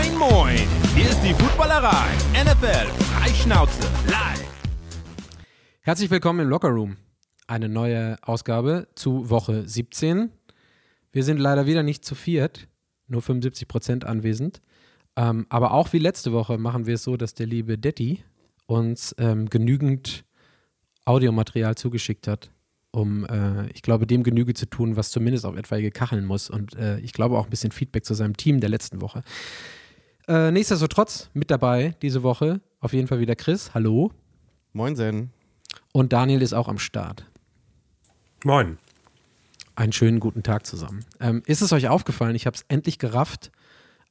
Moin, moin! Hier ist die Footballerei. NFL Freischnauze live. Herzlich willkommen im Locker Room. Eine neue Ausgabe zu Woche 17. Wir sind leider wieder nicht zu viert, nur 75 Prozent anwesend. Ähm, aber auch wie letzte Woche machen wir es so, dass der liebe Detti uns ähm, genügend Audiomaterial zugeschickt hat, um, äh, ich glaube, dem Genüge zu tun, was zumindest auf etwaige kacheln muss. Und äh, ich glaube auch ein bisschen Feedback zu seinem Team der letzten Woche. Äh, nichtsdestotrotz mit dabei diese Woche auf jeden Fall wieder Chris. Hallo. Moinsen. Und Daniel ist auch am Start. Moin. Einen schönen guten Tag zusammen. Ähm, ist es euch aufgefallen, ich habe es endlich gerafft,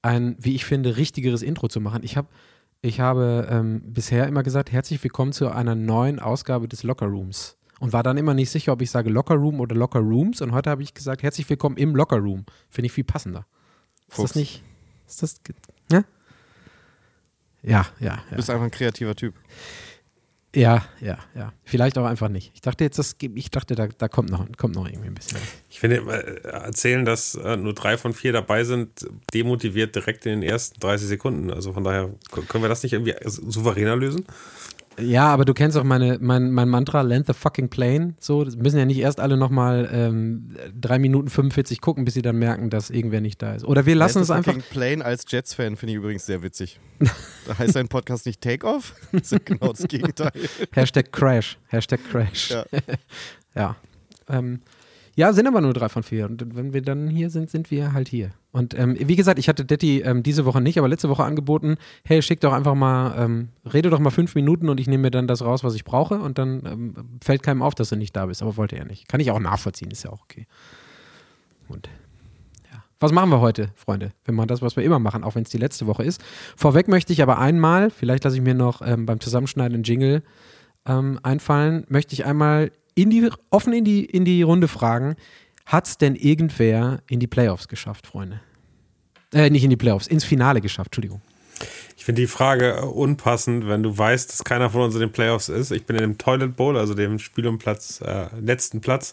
ein, wie ich finde, richtigeres Intro zu machen. Ich, hab, ich habe ähm, bisher immer gesagt, herzlich willkommen zu einer neuen Ausgabe des Locker Rooms. Und war dann immer nicht sicher, ob ich sage Locker Room oder Locker Rooms. Und heute habe ich gesagt, herzlich willkommen im Locker Room. Finde ich viel passender. Ist Fuchs. das nicht? Ist das. Ja? Ja, ja, Du ja. bist einfach ein kreativer Typ. Ja, ja, ja. Vielleicht auch einfach nicht. Ich dachte jetzt, das, ich dachte, da, da kommt, noch, kommt noch irgendwie ein bisschen. Ich finde, äh, erzählen, dass äh, nur drei von vier dabei sind, demotiviert direkt in den ersten 30 Sekunden. Also von daher können wir das nicht irgendwie souveräner lösen? Ja, aber du kennst auch meine, mein, mein Mantra, land the fucking plane. So, das müssen ja nicht erst alle nochmal ähm, 3 Minuten 45 gucken, bis sie dann merken, dass irgendwer nicht da ist. Oder wir lassen es Letztes einfach. fucking Plane als Jets-Fan finde ich übrigens sehr witzig. da heißt sein Podcast nicht Take-Off. Das ist ja genau das Gegenteil. Hashtag Crash. Hashtag Crash. Ja. Ja. Ähm, ja, sind aber nur drei von vier. Und wenn wir dann hier sind, sind wir halt hier. Und ähm, wie gesagt, ich hatte Detti ähm, diese Woche nicht, aber letzte Woche angeboten, hey, schick doch einfach mal, ähm, rede doch mal fünf Minuten und ich nehme mir dann das raus, was ich brauche und dann ähm, fällt keinem auf, dass du nicht da bist. Aber wollte er nicht. Kann ich auch nachvollziehen, ist ja auch okay. Und ja. Was machen wir heute, Freunde? Wir machen das, was wir immer machen, auch wenn es die letzte Woche ist. Vorweg möchte ich aber einmal, vielleicht lasse ich mir noch ähm, beim Zusammenschneiden einen Jingle ähm, einfallen, möchte ich einmal in die, offen in die, in die Runde fragen, hat es denn irgendwer in die Playoffs geschafft, Freunde? Äh, nicht in die Playoffs, ins Finale geschafft, Entschuldigung. Ich finde die Frage äh, unpassend, wenn du weißt, dass keiner von uns in den Playoffs ist. Ich bin in dem Toilet Bowl, also dem Spiel um Platz, äh, letzten Platz.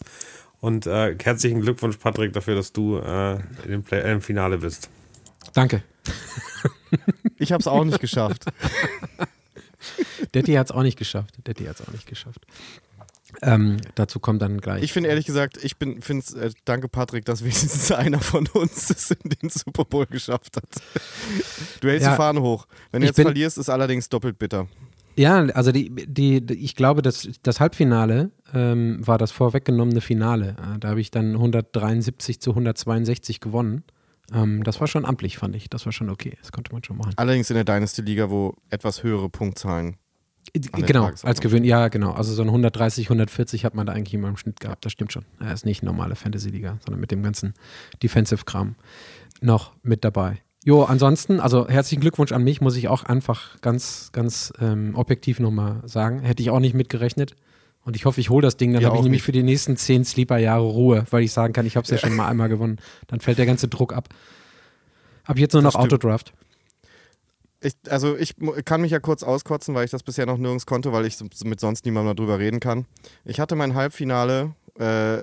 Und äh, herzlichen Glückwunsch, Patrick, dafür, dass du äh, in dem Play äh, im Finale bist. Danke. Ich habe es auch nicht geschafft. Detti hat es auch nicht geschafft. Detti hat es auch nicht geschafft. Ähm, dazu kommt dann gleich. Ich finde ehrlich gesagt, ich bin, finde es, äh, danke Patrick, dass wenigstens einer von uns es in den Super Bowl geschafft hat. Du hältst Ja. die Fahne hoch. Wenn du jetzt bin- verlierst, ist allerdings doppelt bitter. Ja, also die, die, die ich glaube, das, das Halbfinale ähm, war das vorweggenommene Finale. Äh, Da habe ich dann 173 zu 162 gewonnen. Ähm, das war schon amtlich, fand ich. Das war schon okay. Das konnte man schon machen. Allerdings in der Dynasty-Liga, wo etwas höhere Punktzahlen. Der Genau, als gewöhnt. Ja, genau. Also so ein 130, 140 hat man da eigentlich immer im Schnitt gehabt. Das stimmt schon. Er ist nicht normale Fantasy-Liga, sondern mit dem ganzen Defensive-Kram noch mit dabei. Jo, ansonsten, also herzlichen Glückwunsch an mich, muss ich auch einfach ganz, ganz ähm, objektiv nochmal sagen. Hätte ich auch nicht mitgerechnet. Und ich hoffe, ich hole das Ding, dann Ja, habe ich nämlich nicht. für die nächsten zehn Sleeper-Jahre Ruhe, weil ich sagen kann, ich habe es ja schon mal einmal gewonnen. Dann fällt der ganze Druck ab. Ab jetzt nur Das noch stimmt. Autodraft. Ich, also ich kann mich ja kurz auskotzen, weil ich das bisher noch nirgends konnte, weil ich mit sonst niemandem darüber reden kann. Ich hatte mein Halbfinale äh,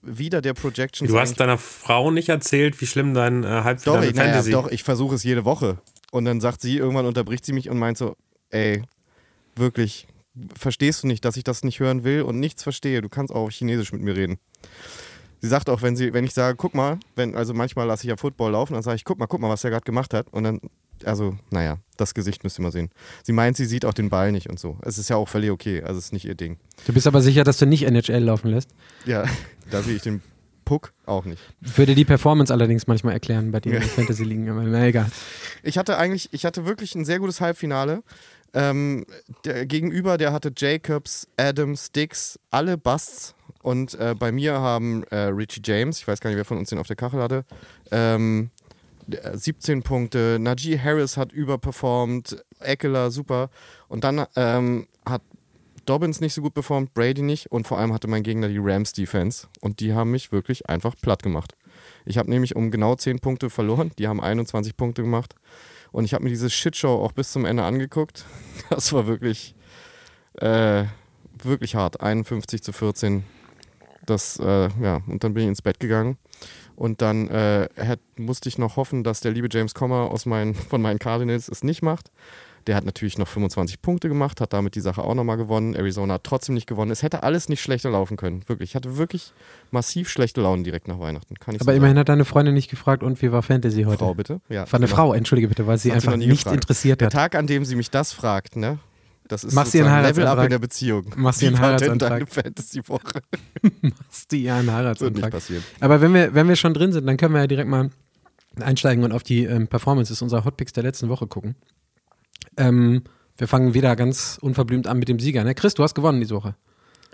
wieder der Projections. Du hast deiner Frau nicht erzählt, wie schlimm dein äh, doch, Halbfinale ich, naja, Fantasy doch, ich versuche es jede Woche. Und dann sagt sie, irgendwann unterbricht sie mich und meint so, ey, wirklich, verstehst du nicht, dass ich das nicht hören will und nichts verstehe? Du kannst auch auf Chinesisch mit mir reden. Sie sagt auch, wenn, sie, wenn ich sage, guck mal, wenn, also manchmal lasse ich ja Football laufen, dann sage ich, guck mal, guck mal, was er gerade gemacht hat. Und dann, also, naja, das Gesicht müsst ihr mal sehen. Sie meint, sie sieht auch den Ball nicht und so. Es ist ja auch völlig okay, also es ist nicht ihr Ding. Du bist aber sicher, dass du nicht NHL laufen lässt. Ja, da sehe ich den Puck auch nicht. Würde die Performance allerdings manchmal erklären bei dir in Ja. den Fantasy-Ligen, aber na egal. Ich hatte eigentlich, ich hatte wirklich ein sehr gutes Halbfinale. Ähm, der Gegenüber, der hatte Jacobs, Adams, Dix, alle Busts. Und äh, bei mir haben äh, Richie James, ich weiß gar nicht, wer von uns den auf der Kachel hatte, ähm, äh, 17 Punkte. Najee Harris hat überperformt, Eckler super. Und dann ähm, hat Dobbins nicht so gut performt, Brady nicht. Und vor allem hatte mein Gegner die Rams Defense. Und die haben mich wirklich einfach platt gemacht. Ich habe nämlich um genau 10 Punkte verloren. Die haben 21 Punkte gemacht. Und ich habe mir diese Shitshow auch bis zum Ende angeguckt. Das war wirklich, äh, wirklich hart. 51 zu 14. das, äh, ja, und dann bin ich ins Bett gegangen. Und dann äh, hat, musste ich noch hoffen, dass der liebe James Comer aus meinen, von meinen Cardinals es nicht macht. Der hat natürlich noch 25 Punkte gemacht, hat damit die Sache auch nochmal gewonnen. Arizona hat trotzdem nicht gewonnen. Es hätte alles nicht schlechter laufen können. Wirklich. Ich hatte wirklich massiv schlechte Launen direkt nach Weihnachten. Kann ich Aber so immerhin hat deine Freundin nicht gefragt, und wie war Fantasy heute? Frau, bitte. Ja, War eine genau. Frau, entschuldige bitte, weil sie Hat einfach nicht gefragt. interessiert Der hat. Tag, an dem sie mich das fragt, ne? Das ist Machst sozusagen Level up Heiratsantrag? in der Beziehung. Machst war denn Heiratsantrag? deine Fantasy-Woche? Du ja einen Das wird nicht Heiratsantrag. passieren. Aber wenn wir, wenn wir schon drin sind, dann können wir ja direkt mal einsteigen und auf die ähm, Performances unserer Hotpicks der letzten Woche gucken. Ähm, wir fangen wieder ganz unverblümt an mit dem Sieger. Ne? Chris, du hast gewonnen diese Woche.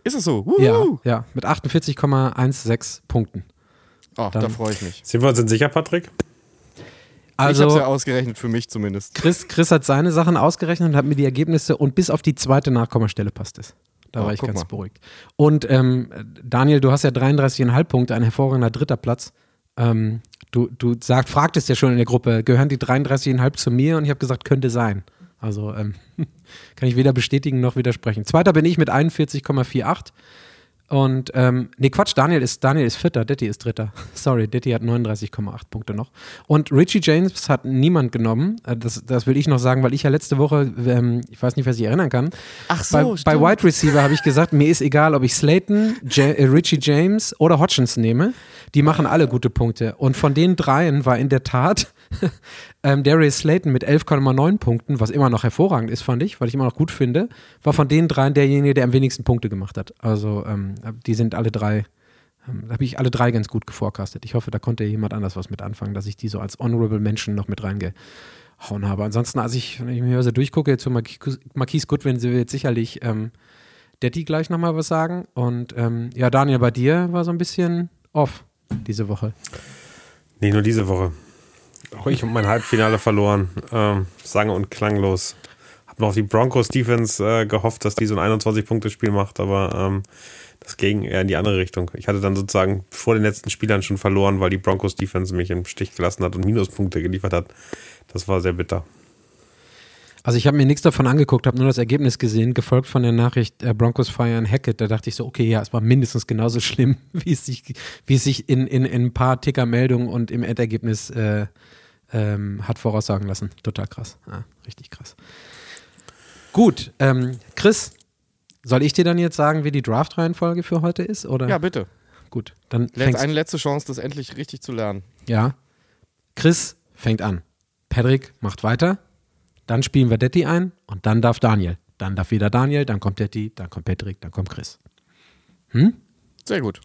Ist es so? Ja, ja, mit 48,16 Punkten. Oh, da freue ich mich. Sind wir uns denn sicher, Patrick? Ich Also, habe es ja ausgerechnet, für mich zumindest. Chris, Chris hat seine Sachen ausgerechnet und hat mir die Ergebnisse und bis auf die zweite Nachkommastelle passt es. Da Oh, war ich ganz mal. beruhigt. Und ähm, Daniel, du hast ja 33,5 Punkte, ein hervorragender dritter Platz. Ähm, du, du sagt, fragtest ja schon in der Gruppe, gehören die 33,5 zu mir? Und ich habe gesagt, könnte sein. Also ähm, kann ich weder bestätigen noch widersprechen. Zweiter bin ich mit 41,48. Und, ähm, nee, Quatsch, Daniel ist, Daniel ist Vierter, Detti ist Dritter. Sorry, Detti hat 39,8 Punkte noch. Und Richie James hat niemand genommen. Äh, Das, das will ich noch sagen, weil ich ja letzte Woche, ähm, ich weiß nicht, wer sich erinnern kann, Ach bei, bei Wide Receiver habe ich gesagt, mir ist egal, ob ich Slayton, Ja- äh, Richie James oder Hodgins nehme. Die machen alle gute Punkte. Und von den dreien war in der Tat ähm, Darius Slayton mit 11,9 Punkten, was immer noch hervorragend ist, fand ich, weil ich immer noch gut finde, war von den dreien derjenige, der am wenigsten Punkte gemacht hat. Also ähm, die sind alle drei, ähm, da habe ich alle drei ganz gut geforecastet. Ich hoffe, da konnte jemand anders was mit anfangen, dass ich die so als Honorable Menschen noch mit reingehauen habe. Ansonsten, als ich, wenn ich mir so durchgucke, jetzt zu Marquise Goodwin, sie wird sicherlich ähm, Detti gleich nochmal was sagen. Und ähm, ja, Daniel, bei dir war so ein bisschen off diese Woche. Nicht nur diese Woche. Auch ich habe mein Halbfinale verloren. Ähm, sange und klanglos. Hab noch auf die Broncos Defense äh, gehofft, dass die so ein 21-Punkte-Spiel macht, aber ähm, das ging eher in die andere Richtung. Ich hatte dann sozusagen vor den letzten Spielern schon verloren, weil die Broncos Defense mich im Stich gelassen hat und Minuspunkte geliefert hat. Das war sehr bitter. Also ich habe mir nichts davon angeguckt, habe nur das Ergebnis gesehen, gefolgt von der Nachricht äh, Broncos feiern Hackett. Da dachte ich so, okay, ja, es war mindestens genauso schlimm, wie es sich, wie es sich in, in, in ein paar Ticker-Meldungen und im Endergebnis äh, ähm, hat voraussagen lassen. Total krass. Ja, richtig krass. Gut, ähm, Chris, soll ich dir dann jetzt sagen, wie die Draft-Reihenfolge für heute ist? Oder? Ja, bitte. Gut, dann Letz, eine letzte Chance, das endlich richtig zu lernen. Ja. Chris fängt an. Patrick macht weiter. Dann spielen wir Detti ein und dann darf Daniel. Dann darf wieder Daniel, dann kommt Detti, dann kommt Patrick, dann kommt Chris. Sehr gut.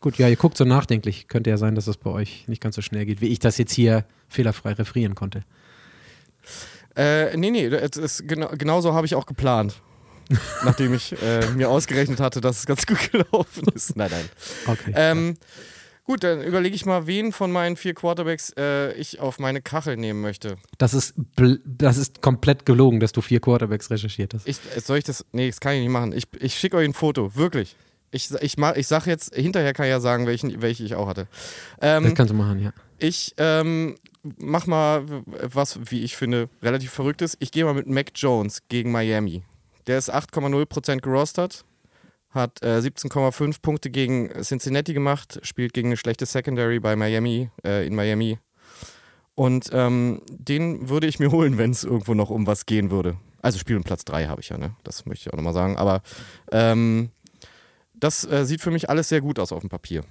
Gut, ja, ihr guckt so nachdenklich. Könnte ja sein, dass das bei euch nicht ganz so schnell geht, wie ich das jetzt hier fehlerfrei referieren konnte. Äh, nee, nee, es ist genau, genauso habe ich auch geplant. nachdem ich äh, mir ausgerechnet hatte, dass es ganz gut gelaufen ist. Nein, nein. Okay. Ähm, gut, dann überlege ich mal, wen von meinen vier Quarterbacks äh, ich auf meine Kachel nehmen möchte. Das ist, das ist komplett gelogen, dass du vier Quarterbacks recherchiert hast. Ich, äh, soll ich das? Nee, das kann ich nicht machen. Ich, ich schicke euch ein Foto, wirklich. Ich, ich, ma- ich sag jetzt, hinterher kann ich ja sagen, welchen, welche ich auch hatte. Das Ähm, kannst du machen, ja. ich ähm, mach mal was, wie ich finde, relativ verrücktes. Ich gehe mal mit Mac Jones gegen Miami. Der ist 8,0% gerostert, hat äh, 17,5 Punkte gegen Cincinnati gemacht, spielt gegen eine schlechte Secondary bei Miami, äh, in Miami. Und ähm, den würde ich mir holen, wenn es irgendwo noch um was gehen würde. Also Spiel um Platz 3 habe ich ja, ne? Das möchte ich auch nochmal sagen. Aber ähm, das äh, sieht für mich alles sehr gut aus auf dem Papier.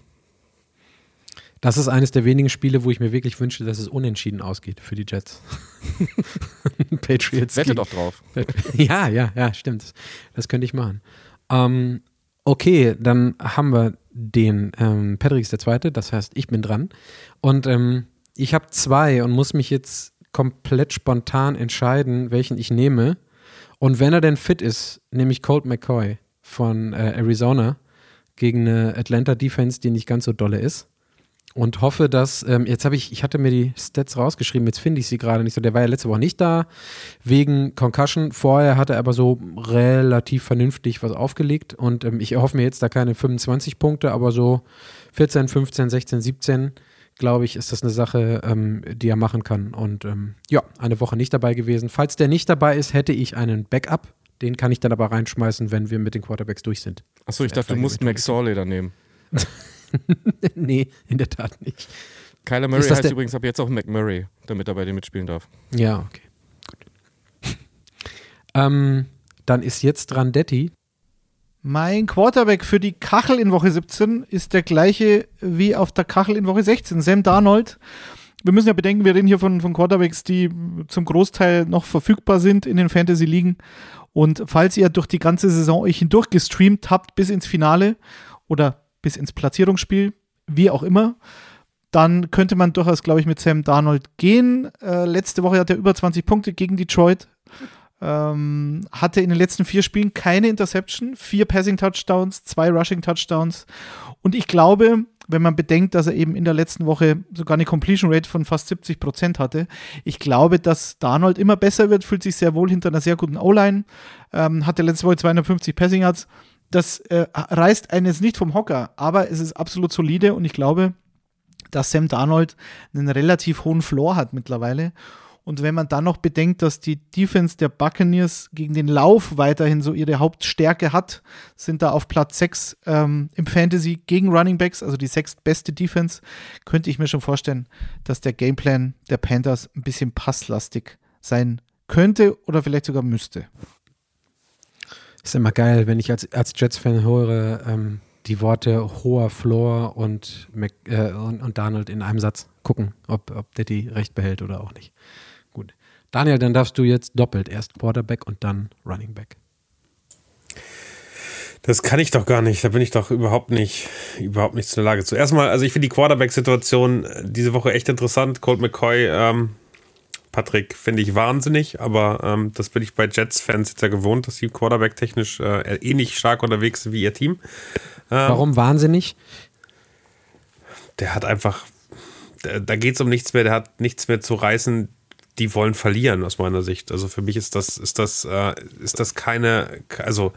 Das ist eines der wenigen Spiele, wo ich mir wirklich wünsche, dass es unentschieden ausgeht für die Jets. Patriots. Wette doch drauf. Ja, ja, ja, stimmt. Das könnte ich machen. Ähm, okay, dann haben wir den. Ähm, Patrick ist der Zweite, das heißt, ich bin dran. Und ähm, ich habe zwei und muss mich jetzt komplett spontan entscheiden, welchen ich nehme. Und wenn er denn fit ist, nehme ich Colt McCoy von äh, Arizona gegen eine Atlanta Defense, die nicht ganz so dolle ist. Und hoffe, dass, ähm, jetzt habe ich, ich hatte mir die Stats rausgeschrieben, jetzt finde ich sie gerade nicht so. Der war ja letzte Woche nicht da, wegen Concussion. Vorher hat er aber so relativ vernünftig was aufgelegt. Und ähm, ich erhoffe mir jetzt da keine 25 Punkte, aber so 14, 15, 16, 17, glaube ich, ist das eine Sache, ähm, die er machen kann. Und ähm, ja, eine Woche nicht dabei gewesen. Falls der nicht dabei ist, hätte ich einen Backup. Den kann ich dann aber reinschmeißen, wenn wir mit den Quarterbacks durch sind. Achso, ich dachte, du musst mit- Max Sorley dann nehmen. nee, in der Tat nicht. Kyler Murray heißt der- übrigens ab jetzt auch McMurray, damit er bei dir mitspielen darf. Ja, okay. Gut. ähm, dann ist jetzt dran Detti. Mein Quarterback für die Kachel in Woche 17 ist der gleiche wie auf der Kachel in Woche 16. Sam Darnold. Wir müssen ja bedenken, wir reden hier von, von Quarterbacks, die zum Großteil noch verfügbar sind in den Fantasy-Ligen. Und falls ihr durch die ganze Saison euch hindurch gestreamt habt bis ins Finale oder bis ins Platzierungsspiel, wie auch immer, dann könnte man durchaus, glaube ich, mit Sam Darnold gehen. Äh, letzte Woche hat er über 20 Punkte gegen Detroit. Ähm, hatte in den letzten vier Spielen keine Interception, vier Passing Touchdowns, zwei Rushing Touchdowns. Und ich glaube, wenn man bedenkt, dass er eben in der letzten Woche sogar eine Completion Rate von fast 70 Prozent hatte, ich glaube, dass Darnold immer besser wird, fühlt sich sehr wohl hinter einer sehr guten O-Line, ähm, hatte letzte Woche 250 Passing Yards. Das äh, reißt jetzt nicht vom Hocker, aber es ist absolut solide und ich glaube, dass Sam Darnold einen relativ hohen Floor hat mittlerweile. Und wenn man dann noch bedenkt, dass die Defense der Buccaneers gegen den Lauf weiterhin so ihre Hauptstärke hat, sind da auf Platz 6 ähm, im Fantasy gegen Running Backs, also die sechstbeste Defense, könnte ich mir schon vorstellen, dass der Gameplan der Panthers ein bisschen passlastig sein könnte oder vielleicht sogar müsste. Ist immer geil, wenn ich als, als Jets-Fan höre, ähm, die Worte hoher Floor und, Mac, äh, und, und Donald in einem Satz gucken, ob, ob Detti recht behält oder auch nicht. Daniel, dann darfst du jetzt doppelt. Erst Quarterback und dann Running Back. Das kann ich doch gar nicht. Da bin ich doch überhaupt nicht, überhaupt nicht in der Lage zu. Erstmal, also ich finde die Quarterback-Situation diese Woche echt interessant. Colt McCoy, ähm, Patrick, finde ich wahnsinnig, aber ähm, das bin ich bei Jets-Fans jetzt ja gewohnt, dass die Quarterback-technisch äh, ähnlich stark unterwegs sind wie ihr Team. Ähm, Warum wahnsinnig? der hat einfach, da, da geht es um nichts mehr, der hat nichts mehr zu reißen. Die wollen verlieren, aus meiner Sicht. Also für mich ist das, ist das, äh, ist das keine, also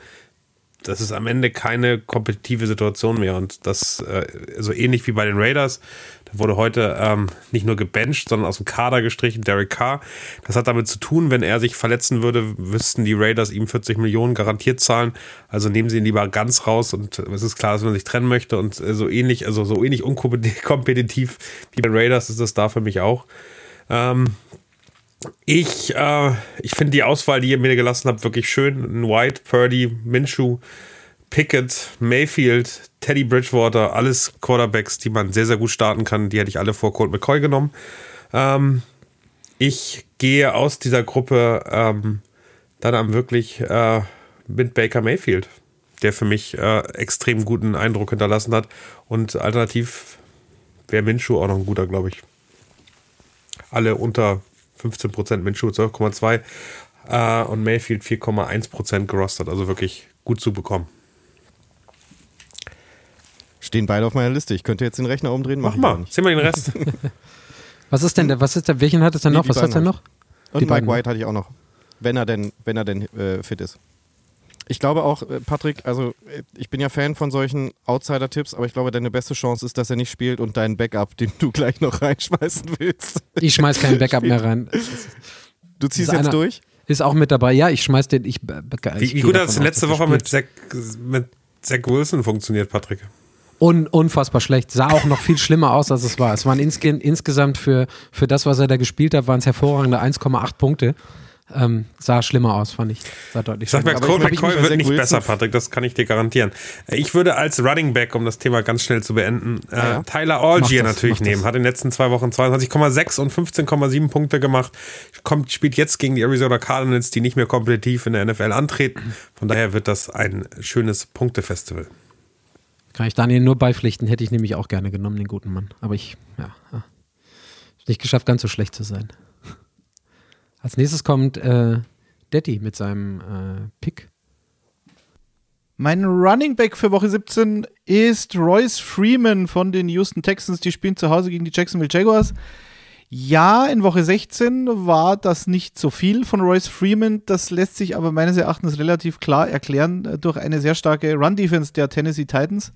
das ist am Ende keine kompetitive Situation mehr. Und das, äh, so ähnlich wie bei den Raiders, da wurde heute ähm, nicht nur gebencht, sondern aus dem Kader gestrichen, Derek Carr. Das hat damit zu tun, wenn er sich verletzen würde, wüssten die Raiders ihm 40 Millionen garantiert zahlen. Also nehmen sie ihn lieber ganz raus und es ist klar, dass man sich trennen möchte. Und äh, so ähnlich, also so ähnlich unkompetitiv wie bei den Raiders ist das da für mich auch. Ähm, ich, äh, ich finde die Auswahl, die ihr mir gelassen habt, wirklich schön. White, Purdy, Minshew, Pickett, Mayfield, Teddy Bridgewater, alles Quarterbacks, die man sehr, sehr gut starten kann. Die hätte ich alle vor Colt McCoy genommen. Ähm, ich gehe aus dieser Gruppe ähm, dann am wirklich äh, mit Baker Mayfield, der für mich äh, extrem guten Eindruck hinterlassen hat. Und alternativ wäre Minshew auch noch ein guter, glaube ich. Alle unter 15% Minshew 12,2 äh, und Mayfield 4,1% gerostet. Also wirklich gut zu bekommen. Stehen beide auf meiner Liste. Ich könnte jetzt den Rechner umdrehen. Mach mal, zieh mal den Rest. Was ist denn der, was ist der, welchen hat es denn Nee, noch? die Was hat es denn beiden noch? Und Die Mike beiden. White hatte ich auch noch. Wenn er denn, wenn er denn äh, fit ist. Ich glaube auch, äh, Patrick, also äh, ich bin ja Fan von solchen Outsider-Tipps, aber ich glaube, deine beste Chance ist, dass er nicht spielt und dein Backup, den du gleich noch reinschmeißen willst. Ich schmeiß kein Backup mehr rein. Du ziehst ist jetzt einer- durch? Ist auch mit dabei. Ja, ich schmeiß den. Ich, ich Wie, gut hat es letzte Woche mit spielt. Zach, mit Zach Wilson funktioniert, Patrick? Un, unfassbar schlecht. Sah auch noch viel schlimmer aus, als es war. Es waren insge insgesamt für, für das, was er da gespielt hat, waren es hervorragende 1,8 Punkte. Ähm, sah schlimmer aus, fand ich. Sah deutlich Ich sag mal, schlimmer glaub, ich McCoy wird nicht Wilson- besser, Patrick, das kann ich dir garantieren. Ich würde als Running Back, um das Thema ganz schnell zu beenden, äh, ja. Tyler Algier das, natürlich mach das. nehmen. Hat in den letzten zwei Wochen 22,6 und 15,7 Punkte gemacht. Kommt, spielt jetzt gegen die Arizona Cardinals, die nicht mehr kompetitiv in der NFL antreten. Von daher wird das ein schönes Punktefestival. Kann ich Daniel nur beipflichten, hätte ich nämlich auch gerne genommen, den guten Mann. Aber ich, ja, ja. nicht geschafft, ganz so schlecht zu sein. Als nächstes kommt äh, Detti mit seinem äh, Pick. Mein Running Back für Woche 17 ist Royce Freeman von den Houston Texans. Die spielen zu Hause gegen die Jacksonville Jaguars. Ja, in Woche 16 war das nicht so viel von Royce Freeman. Das lässt sich aber meines Erachtens relativ klar erklären äh, durch eine sehr starke Run-Defense der Tennessee Titans,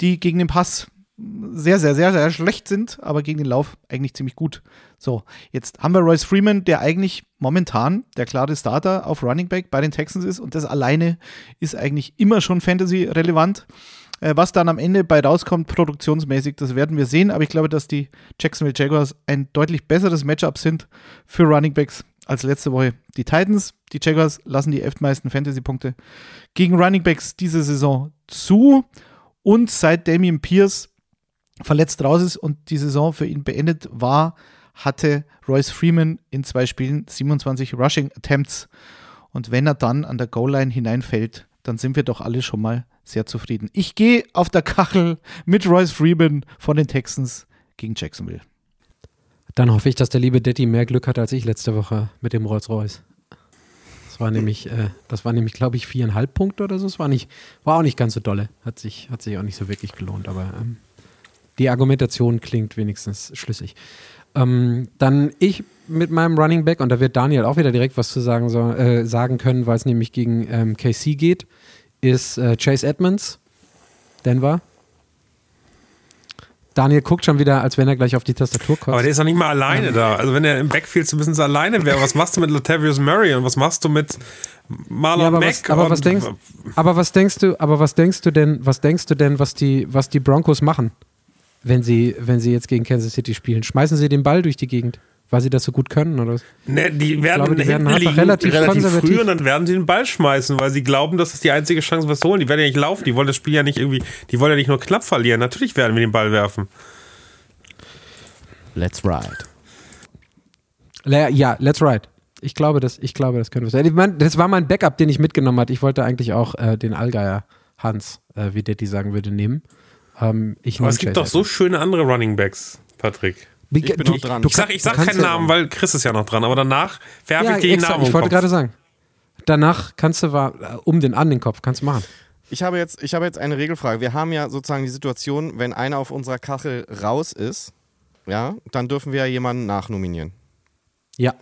die gegen den Pass sehr, sehr, sehr, sehr schlecht sind, aber gegen den Lauf eigentlich ziemlich gut. So, jetzt haben wir Royce Freeman, der eigentlich momentan der klare Starter auf Running Back bei den Texans ist und das alleine ist eigentlich immer schon Fantasy relevant. Äh, was dann am Ende bei rauskommt, produktionsmäßig, das werden wir sehen. Aber ich glaube, dass die Jacksonville Jaguars ein deutlich besseres Matchup sind für Running Backs als letzte Woche. Die Titans, die Jaguars lassen die elftmeisten Fantasy-Punkte gegen Running Backs diese Saison zu. Und seit Damian Pierce verletzt raus ist und die Saison für ihn beendet war, hatte Royce Freeman in zwei Spielen 27 Rushing Attempts. Und wenn er dann an der Goal-Line hineinfällt, dann sind wir doch alle schon mal sehr zufrieden. Ich gehe auf der Kachel mit Royce Freeman von den Texans gegen Jacksonville. Dann hoffe ich, dass der liebe Daddy mehr Glück hat als ich letzte Woche mit dem Rolls-Royce. Das war nämlich, äh, das war nämlich, glaube ich, viereinhalb Punkte oder so. Das war nicht, war auch nicht ganz so dolle. Hat sich, hat sich auch nicht so wirklich gelohnt, aber ähm, die Argumentation klingt wenigstens schlüssig. Ähm, dann ich mit meinem Running Back, und da wird Daniel auch wieder direkt was zu sagen, so, äh, sagen können, weil es nämlich gegen ähm, KC geht, ist äh, Chase Edmonds, Denver. Daniel guckt schon wieder, als wenn er gleich auf die Tastatur kommt. Aber der ist doch nicht mal alleine da. Also wenn er im Backfield bisschen alleine wäre, was machst du mit Latavius Murray und was machst du mit Marlon ja, aber Mack? was, aber was denkst, aber was denkst du, aber was denkst du denn, was denkst du denn, was die, was die Broncos machen, wenn sie, wenn sie jetzt gegen Kansas City spielen? Schmeißen sie den Ball durch die Gegend? Weil sie das so gut können, oder? Ne, die werden, glaube, die werden liegen, relativ konservativ. früh und dann werden sie den Ball schmeißen, weil sie glauben, dass das die einzige Chance was zu holen. Die werden ja nicht laufen, die wollen das Spiel ja nicht irgendwie, die wollen ja nicht nur knapp verlieren. Natürlich werden wir den Ball werfen. Let's ride. Le- Ja, let's ride. Ich glaube, das, ich glaube, das könnte sein. Ich mein, das war mein Backup, den ich mitgenommen hatte. Ich wollte eigentlich auch äh, den Allgeier Hans, äh, wie Detti sagen würde, nehmen. Ähm, ich Aber es gibt doch so schöne andere Running Backs, Patrick. Wie- Ich bin du, noch dran. Du Ich sag, ich sag keinen ja- Namen, weil Chris ist ja noch dran, aber danach werfe Ja, ich dir den Namen ich wollte gerade sagen. Danach kannst du um den an den Kopf, kannst du machen. Ich habe, jetzt, ich habe jetzt eine Regelfrage. Wir haben ja sozusagen die Situation, wenn einer auf unserer Kachel raus ist, ja, dann dürfen wir ja jemanden nachnominieren. Ja.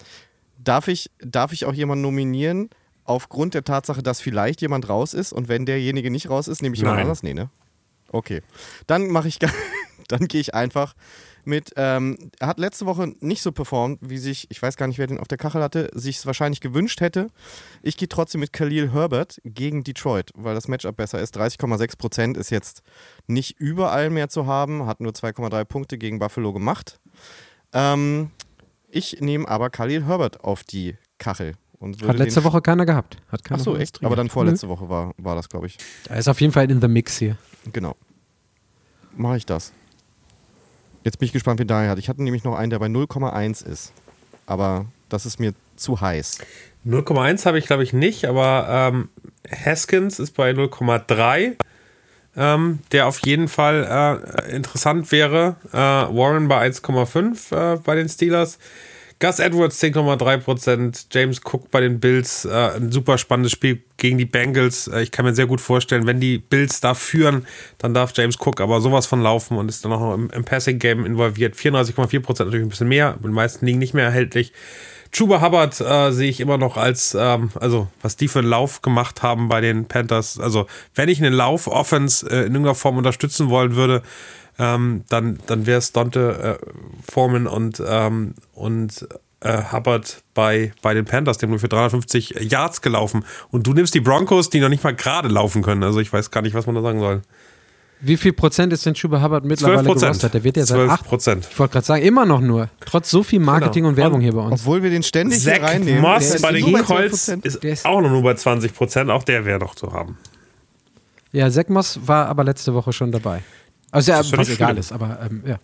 Darf ich, darf ich auch jemanden nominieren aufgrund der Tatsache, dass vielleicht jemand raus ist und wenn derjenige nicht raus ist, nehme ich jemand Nein. anders? Nee, ne? Okay. Dann mache ich, dann gehe ich einfach mit, ähm, er hat letzte Woche nicht so performt, wie sich, ich weiß gar nicht, wer den auf der Kachel hatte, sich es wahrscheinlich gewünscht hätte. Ich gehe trotzdem mit Khalil Herbert gegen Detroit, weil das Matchup besser ist. 30,6 Prozent ist jetzt nicht überall mehr zu haben, hat nur 2,3 Punkte gegen Buffalo gemacht. Ähm, ich nehme aber Khalil Herbert auf die Kachel. Hat letzte Woche keiner gehabt. Hat keiner von uns echt? Aber dann vorletzte Woche war, war das, glaube ich. Er ist auf jeden Fall in the mix hier. Genau. Mache ich das. Jetzt bin ich gespannt, wie Daniel hat. Ich hatte nämlich noch einen, der bei 0,1 ist. Aber das ist mir zu heiß. 0,1 habe ich, glaube ich, nicht, aber ähm, Haskins ist bei 0,3, ähm, der auf jeden Fall äh, interessant wäre. Äh, Warren bei 1,5 äh, bei den Steelers. Gus Edwards 10,3%, James Cook bei den Bills, äh, ein super spannendes Spiel gegen die Bengals. Äh, ich kann mir sehr gut vorstellen, wenn die Bills da führen, dann darf James Cook aber sowas von laufen und ist dann auch noch im, im Passing-Game involviert. 34,4% natürlich ein bisschen mehr, die meisten liegen nicht mehr erhältlich. Chuba Hubbard äh, sehe ich immer noch als, ähm, also was die für einen Lauf gemacht haben bei den Panthers. Also wenn ich eine Lauf-Offense äh, in irgendeiner Form unterstützen wollen würde, ähm, dann, dann wäre es Dante äh, Foreman und, ähm, und äh, Hubbard bei, bei den Panthers, dem nur für 350 Yards gelaufen. Und du nimmst die Broncos, die noch nicht mal gerade laufen können. Also ich weiß gar nicht, was man da sagen soll. Wie viel Prozent ist denn Chuba Hubbard 12 mittlerweile gerostet? Der wird ja seit 12 acht. Prozent. Ich wollte gerade sagen, immer noch nur. Trotz so viel Marketing Genau. und Werbung Und- hier bei uns. Obwohl wir den ständig Zach hier reinnehmen. Moss der ist bei den Colts 12%. ist ist- auch noch nur bei 20 Prozent. Auch der wäre doch zu haben. Ja, Sekmos war aber letzte Woche schon dabei. Also ja, was egal schlimm. ist, aber ähm, ja.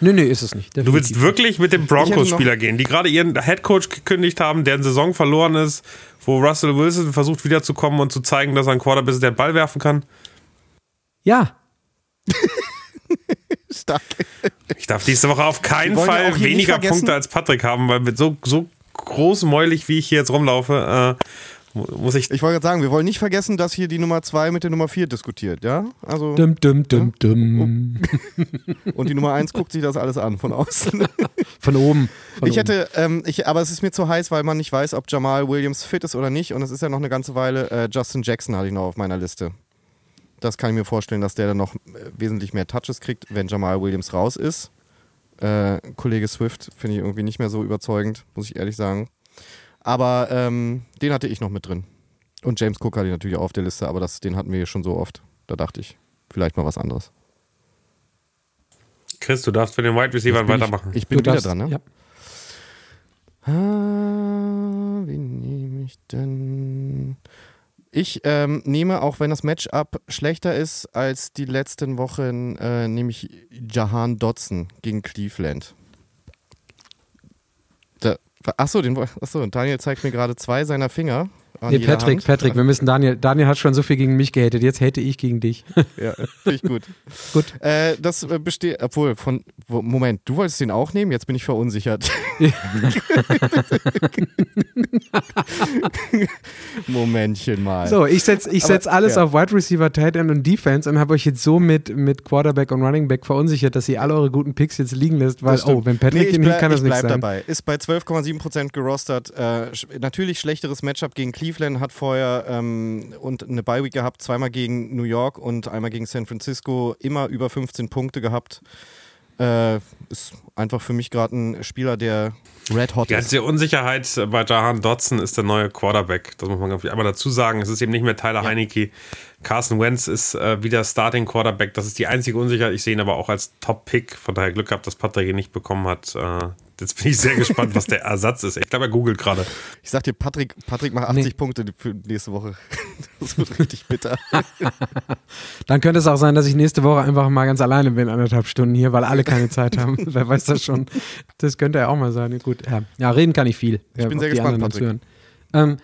Nö, nö, ist es nicht. Du willst definitiv. wirklich mit dem Broncos-Spieler gehen, die gerade ihren Headcoach gekündigt haben, deren Saison verloren ist, wo Russell Wilson versucht wiederzukommen und zu zeigen, dass er ein Quarterback ist, der den Ball werfen kann. Ja, Stark. Ich darf nächste Woche auf keinen ja Fall weniger Punkte als Patrick haben, weil mit so, so großmäulig, wie ich hier jetzt rumlaufe, äh, muss ich. Ich wollte gerade sagen, wir wollen nicht vergessen, dass hier die Nummer 2 mit der Nummer 4 diskutiert, ja? Also, dum, dum, dum, dum. und die Nummer 1 guckt sich das alles an von außen. Von oben. Von Ich hätte, ähm, ich, aber es ist mir zu heiß, weil man nicht weiß, ob Jamal Williams fit ist oder nicht. Und es ist ja noch eine ganze Weile. Äh, Justin Jackson hatte ich noch auf meiner Liste. Das kann ich mir vorstellen, dass der dann noch äh, wesentlich mehr Touches kriegt, wenn Jamal Williams raus ist. Äh, Kollege Swift finde ich irgendwie nicht mehr so überzeugend, muss ich ehrlich sagen. Aber ähm, den hatte ich noch mit drin. Und James Cook hatte ich natürlich auch auf der Liste, aber das, den hatten wir hier schon so oft. Da dachte ich, vielleicht mal was anderes. Chris, du darfst für den Wide Receiver weitermachen. Ich, ich bin Du wieder darfst- dran, ne? Ja. Ah, wen nehme ich denn? Ich ähm, nehme, auch wenn das Matchup schlechter ist als die letzten Wochen, äh, nehme ich Jahan Dotson gegen Cleveland. Achso, den, achso, Daniel zeigt mir gerade zwei seiner Finger. Nee, Patrick, Hand. Patrick, wir müssen Daniel, Daniel hat schon so viel gegen mich gehatet, jetzt hate ich gegen dich. Ja, finde ich gut. Gut. Äh, das äh, besteht, obwohl, von, Moment, du wolltest den auch nehmen? Jetzt bin ich verunsichert. Momentchen mal. So, ich setze ich Aber, setz alles ja. auf Wide Receiver, Tight End und Defense und habe euch jetzt so mit, mit Quarterback und Running Back verunsichert, dass ihr alle eure guten Picks jetzt liegen lässt, weil, oh, wenn Patrick nee, ich den bleib, nimmt, kann das ich nicht bleib sein. dabei. Ist bei 12,7% gerostert. Äh, natürlich schlechteres Matchup gegen Cleveland, hat vorher ähm, und eine Bye-Week gehabt, zweimal gegen New York und einmal gegen San Francisco, immer über 15 Punkte gehabt. Äh, ist einfach für mich gerade ein Spieler, der red hot Die ist. ganze Unsicherheit bei Jahan Dodson ist der neue Quarterback. Das muss man ich, einmal dazu sagen. Es ist eben nicht mehr Tyler Heineke. Carson Wentz ist äh, wieder Starting Quarterback. Das ist die einzige Unsicherheit. Ich sehe ihn aber auch als Top-Pick. Von daher Glück gehabt, dass Patrick ihn nicht bekommen hat. Äh, jetzt bin ich sehr gespannt, was der Ersatz ist. Ich glaube, er googelt gerade. Ich sag dir, Patrick, Patrick macht 80 Punkte für nächste Woche. Das wird richtig bitter. Dann könnte es auch sein, dass ich nächste Woche einfach mal ganz alleine bin, anderthalb Stunden hier, weil alle keine Zeit haben. Wer weiß das schon. Das könnte ja auch mal sein. Gut, ja, ja reden kann ich viel. Ich bin ob sehr gespannt, Patrick. Ähm,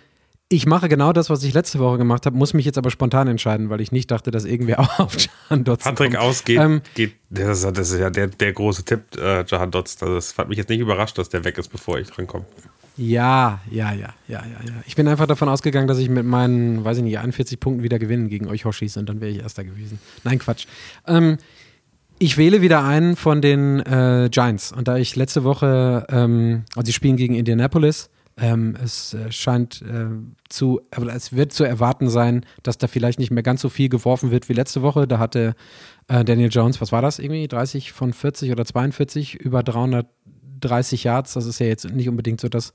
ich mache genau das, was ich letzte Woche gemacht habe, muss mich jetzt aber spontan entscheiden, weil ich nicht dachte, dass irgendwer auch auf John Dodson Patrick kommt. ausgeht, Ähm, geht, das, ist, das ist ja der, der große Tipp, äh, Jahan Dodson. Also das hat mich jetzt nicht überrascht, dass der weg ist, bevor ich drankomme. Ja, ja, ja, ja, ja, ja. Ich bin einfach davon ausgegangen, dass ich mit meinen, weiß ich nicht, 41 Punkten wieder gewinnen gegen euch Hoshis und dann wäre ich Erster gewesen. Nein, Quatsch. Ähm, ich wähle wieder einen von den äh, Giants. Und da ich letzte Woche, ähm, also sie spielen gegen Indianapolis, ähm, es äh, scheint äh, zu, es wird zu erwarten sein, dass da vielleicht nicht mehr ganz so viel geworfen wird wie letzte Woche. Da hatte äh, Daniel Jones, was war das irgendwie, 30 von 40 oder 42, über 330 Yards. Das ist ja jetzt nicht unbedingt so das,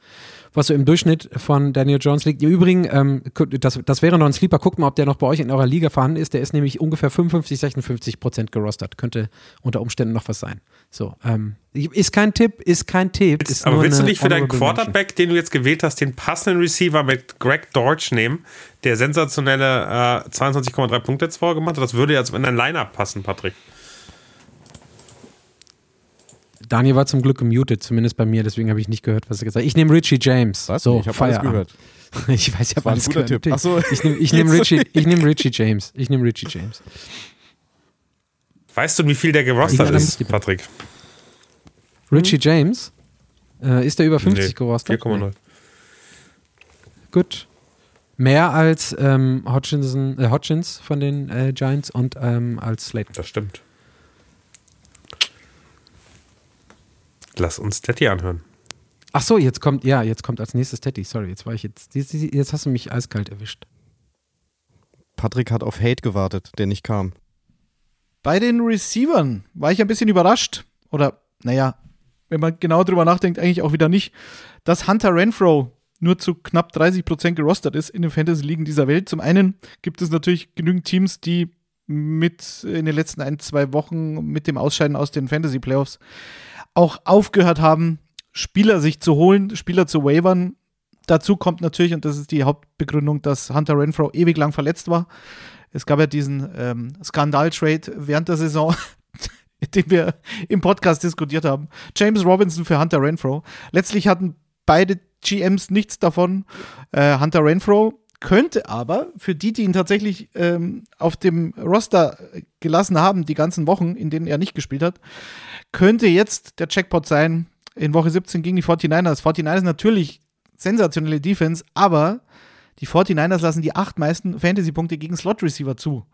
was so im Durchschnitt von Daniel Jones liegt. Im Übrigen, ähm, das, das wäre noch ein Sleeper. Guckt mal, ob der noch bei euch in eurer Liga vorhanden ist. Der ist nämlich ungefähr 55, 56 Prozent gerostert. Könnte unter Umständen noch was sein. So, ähm, ist kein Tipp, ist kein Tipp. Ist Aber nur willst du nicht für deinen. Quarterback, den du jetzt gewählt hast, den passenden Receiver mit Greg Dortch nehmen, der sensationelle äh, 22,3 Punkte jetzt vorher gemacht hat? Das würde jetzt in dein Lineup passen, Patrick. Daniel war zum Glück gemutet, zumindest bei mir, deswegen habe ich nicht gehört, was er gesagt hat. Ich nehme Richie James. Was? So, ich habe alles Feierabend. gehört. Ich weiß, ich habe alles guter gehört. Tipp. Ach so. Ich nehme ich nehm Richie, ich nehm Richie James. Ich nehme Richie James. Weißt du, wie viel der gerostert Ja, ist, die- Patrick? Richie James? Äh, ist der über 50 Nee, gerostet? 4,0. Gut. Mehr als ähm, Hodgkinson, äh, Hodgins von den äh, Giants und ähm, als Slayton. Das stimmt. Lass uns Teddy anhören. Ach so, jetzt kommt, ja, jetzt kommt als nächstes Teddy. Sorry, jetzt war ich jetzt, jetzt, jetzt hast du mich eiskalt erwischt. Patrick hat auf Hate gewartet, der nicht kam. Bei den Receivern war ich ein bisschen überrascht. Oder, naja, wenn man genau drüber nachdenkt, eigentlich auch wieder nicht, dass Hunter Renfro nur zu knapp 30 Prozent gerostert ist in den Fantasy-Ligen dieser Welt. Zum einen gibt es natürlich genügend Teams, die mit in den letzten ein, zwei Wochen mit dem Ausscheiden aus den Fantasy-Playoffs auch aufgehört haben, Spieler sich zu holen, Spieler zu wavern. Dazu kommt natürlich, und das ist die Hauptbegründung, dass Hunter Renfro ewig lang verletzt war. Es gab ja diesen ähm, Skandal-Trade während der Saison, den wir im Podcast diskutiert haben. James Robinson für Hunter Renfro. Letztlich hatten beide GMs nichts davon. Äh, Hunter Renfro könnte aber für die, die ihn tatsächlich ähm, auf dem Roster gelassen haben, die ganzen Wochen, in denen er nicht gespielt hat, könnte jetzt der Checkpot sein in Woche 17 gegen die 49ers. 49ers natürlich sensationelle Defense, aber die 49ers lassen die acht meisten Fantasy-Punkte gegen Slot-Receiver zu.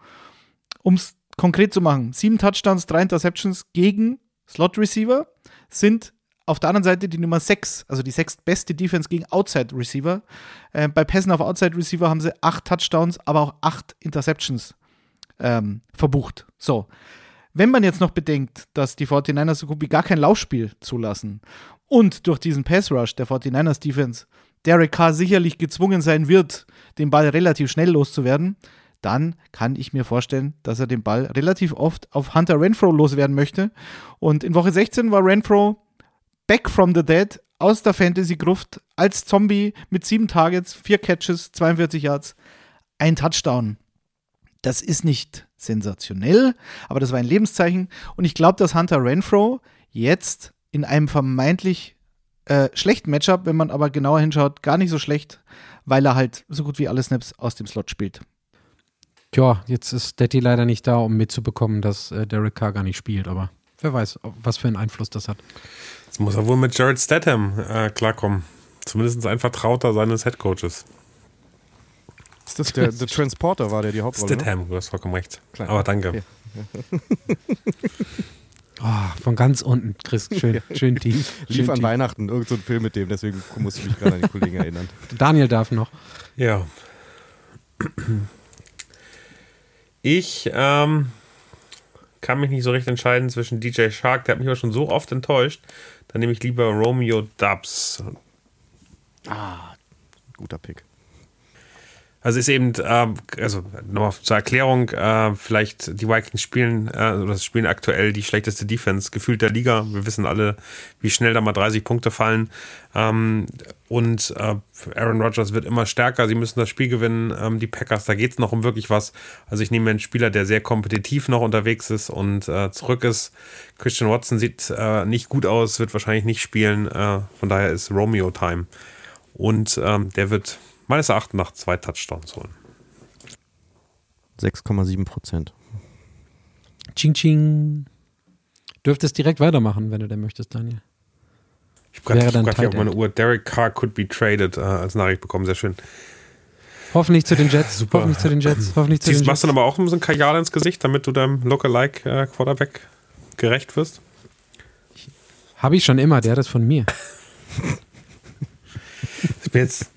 Um es konkret zu machen, sieben Touchdowns, drei Interceptions gegen Slot-Receiver sind auf der anderen Seite die Nummer 6, also die sechstbeste Defense gegen Outside-Receiver. Äh, bei Pässen auf Outside-Receiver haben sie acht Touchdowns, aber auch acht Interceptions ähm, verbucht. So. Wenn man jetzt noch bedenkt, dass die 49ers so gut wie gar kein Laufspiel zulassen und durch diesen Pass-Rush der 49ers Defense Derek Carr sicherlich gezwungen sein wird, den Ball relativ schnell loszuwerden, dann kann ich mir vorstellen, dass er den Ball relativ oft auf Hunter Renfro loswerden möchte. Und in Woche 16 war Renfro back from the dead aus der Fantasy-Gruft als Zombie mit sieben Targets, vier Catches, 42 Yards, ein Touchdown. Das ist nicht sensationell, aber das war ein Lebenszeichen. Und ich glaube, dass Hunter Renfro jetzt in einem vermeintlich äh, schlechten Matchup, wenn man aber genauer hinschaut, gar nicht so schlecht, weil er halt so gut wie alle Snaps aus dem Slot spielt. Tja, jetzt ist Daddy leider nicht da, um mitzubekommen, dass äh, Derek Carr gar nicht spielt, aber wer weiß, was für einen Einfluss das hat. Jetzt muss er wohl mit Jared Statham äh, klarkommen. Zumindest ein Vertrauter seines Headcoaches. Ist das der The Transporter war der die Hauptrolle? ne? Statham, du hast vollkommen recht. Klar. Aber danke. Ja. Oh, von ganz unten, Chris, schön, schön tief. Lief Schön an tief. Weihnachten irgend so ein Film mit dem, deswegen musste ich mich gerade an die Kollegen erinnern. Daniel darf noch. Ja. Ich ähm, kann mich nicht so recht entscheiden zwischen DJ Shark, der hat mich aber schon so oft enttäuscht. Dann nehme ich lieber Romeo Dubs. Guter Pick. Also ist eben, ähm, also nochmal zur Erklärung, äh, vielleicht die Vikings spielen, äh, oder spielen aktuell die schlechteste Defense gefühlt der Liga. Wir wissen alle, wie schnell da mal 30 Punkte fallen. Ähm, und äh, Aaron Rodgers wird immer stärker. Sie müssen das Spiel gewinnen. Ähm, die Packers, da geht es noch um wirklich was. Also ich nehme einen Spieler, der sehr kompetitiv noch unterwegs ist und äh, zurück ist. Christian Watson sieht äh, nicht gut aus, wird wahrscheinlich nicht spielen. Äh, von daher ist Romeo Time. Und ähm, der wird meines Erachtens nach zwei Touchdowns holen. 6,7 Prozent. Ching, ching. Dürftest direkt weitermachen, wenn du denn möchtest, Daniel. Ich habe gerade dann hab grad hier auf meine. Uhr. Derek Carr could be traded äh, als Nachricht bekommen. Sehr schön. Hoffentlich zu den Jets. Super. Hoffentlich zu den Jets. Hoffentlich zu Ziehst, den machst du dann aber auch so ein Kajal ins Gesicht, damit du deinem Lookalike äh, Quarterback gerecht wirst? Habe ich schon immer, der hat das von mir. Ich bin jetzt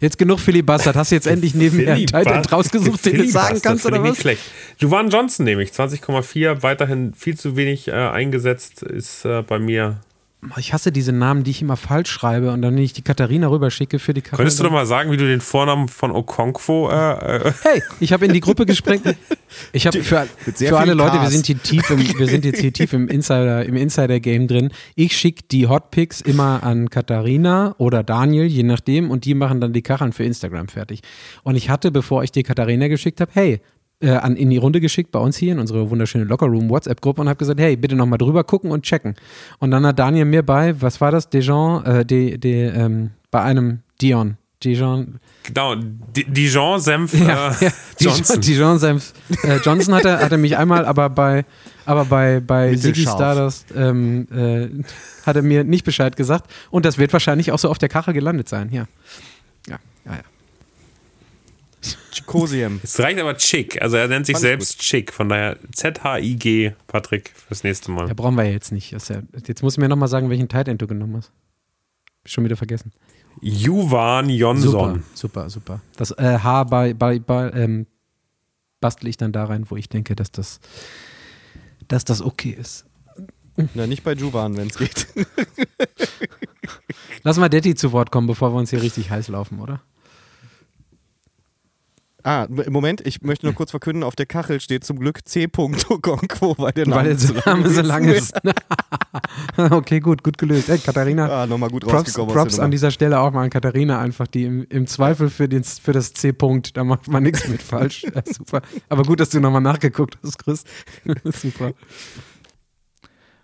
Jetzt genug Filibastard. Hast du jetzt endlich nebenher einen Tight End rausgesucht, den du sagen kannst, oder was? Nicht schlecht. Juwan Johnson nehme ich. 20,4, weiterhin viel zu wenig äh, eingesetzt, ist äh, bei mir. Ich hasse diese Namen, die ich immer falsch schreibe und dann wenn ich die Katharina rüberschicke für die Katharina. Könntest du doch mal sagen, wie du den Vornamen von Okonkwo äh, äh, Hey, ich habe in die Gruppe gesprengt. Ich habe für, für alle Leute, wir sind hier tief im, wir sind jetzt hier tief im Insider, im Insider-Game drin. Ich schicke die Hotpicks immer an Katharina oder Daniel, je nachdem, und die machen dann die Kacheln für Instagram fertig. Und ich hatte, bevor ich die Katharina geschickt habe, hey, äh, an, in die Runde geschickt bei uns hier in unsere wunderschöne Lockerroom WhatsApp-Gruppe und habe gesagt, hey, bitte nochmal drüber gucken und checken. Und dann hat Daniel mir bei, was war das, Dijon, äh, de, de, ähm, bei einem Dion, Dijon, genau, Di- Dijon-Senf ja, äh, ja. Johnson. Dijon Senf. Äh, Johnson hatte, hatte mich einmal, aber bei, aber bei, bei Ziggy. Stardust ähm, äh, hat er mir nicht Bescheid gesagt. Und das wird wahrscheinlich auch so auf der Kachel gelandet sein, ja. Ja, ja, ja. Chikosiem. Es reicht aber Chick. Also er nennt sich Fand selbst Chick. Von daher Z-H-I-G, Patrick, fürs nächste Mal. Ja, brauchen wir ja jetzt nicht. Jetzt musst du mir nochmal sagen, welchen Tight End du genommen hast. Schon wieder vergessen. Juvan Super, Jonsson. super, super. Das äh, H bei, bei, bei ähm, bastel ich dann da rein, wo ich denke, dass das, dass das okay ist. Na, nicht bei Juvan, wenn es geht. Lass mal Detti zu Wort kommen, bevor wir uns hier richtig heiß laufen, oder? Ah, im Moment, ich möchte nur kurz verkünden, auf der Kachel steht zum Glück C. Okonkwo, weil der Name, Weil der Name so lang ist. okay, gut, gut gelöst. Ey, Katharina, Ah, nochmal gut Props, Props an dieser Stelle auch mal an Katharina einfach, die im, im Zweifel für, den, für das C-Punkt, da macht man nichts mit falsch. Ja, super. Aber gut, dass du nochmal nachgeguckt hast, Chris. super.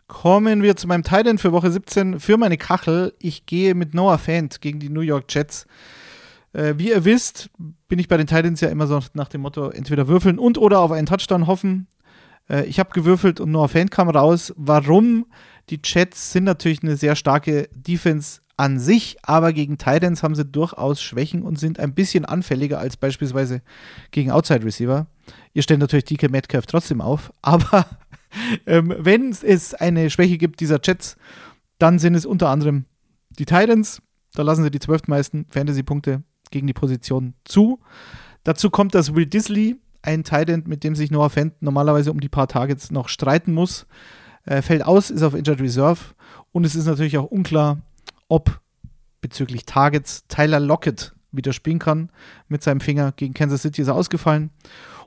Kommen wir zu meinem Titan für Woche 17 für meine Kachel. Ich gehe mit Noah Fant gegen die New York Jets. Äh, wie ihr wisst, bin ich bei den Titans ja immer so nach dem Motto entweder würfeln und oder auf einen Touchdown hoffen. Äh, ich habe gewürfelt und Noah Fant kam raus. Warum? Die Jets sind natürlich eine sehr starke Defense an sich, aber gegen Titans haben sie durchaus Schwächen und sind ein bisschen anfälliger als beispielsweise gegen Outside Receiver. Ihr stellt natürlich DK Metcalf trotzdem auf, aber ähm, wenn es eine Schwäche gibt dieser Jets, dann sind es unter anderem die Titans. Da lassen sie die zwölftmeisten Fantasy-Punkte gegen die Position zu. Dazu kommt, dass Will Disley, ein Titan, mit dem sich Noah Fent normalerweise um die paar Targets noch streiten muss, äh, fällt aus, ist auf Injured Reserve. Und es ist natürlich auch unklar, ob bezüglich Targets Tyler Lockett wieder spielen kann. Mit seinem Finger gegen Kansas City ist er ausgefallen.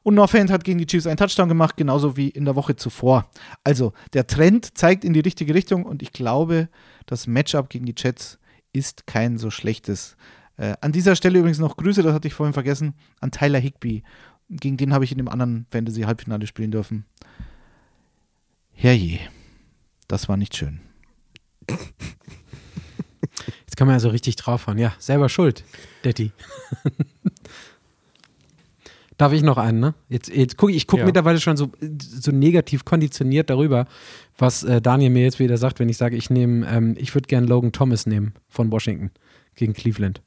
Und Northend hat gegen die Chiefs einen Touchdown gemacht, genauso wie in der Woche zuvor. Also der Trend zeigt in die richtige Richtung und ich glaube, das Matchup gegen die Jets ist kein so schlechtes. Äh, an dieser Stelle übrigens noch Grüße, das hatte ich vorhin vergessen, an Tyler Higby. Gegen den habe ich in dem anderen Fantasy-Halbfinale spielen dürfen. Herrje, das war nicht schön. Jetzt kann man ja so richtig draufhauen. Ja, selber schuld, Detti. Darf ich noch einen, ne? Jetzt, jetzt gucke ich gucke Ja. mittlerweile schon so, so negativ konditioniert darüber, was äh, Daniel mir jetzt wieder sagt, wenn ich sage, ich nehme, ähm, ich würde gern Logan Thomas nehmen von Washington gegen Cleveland.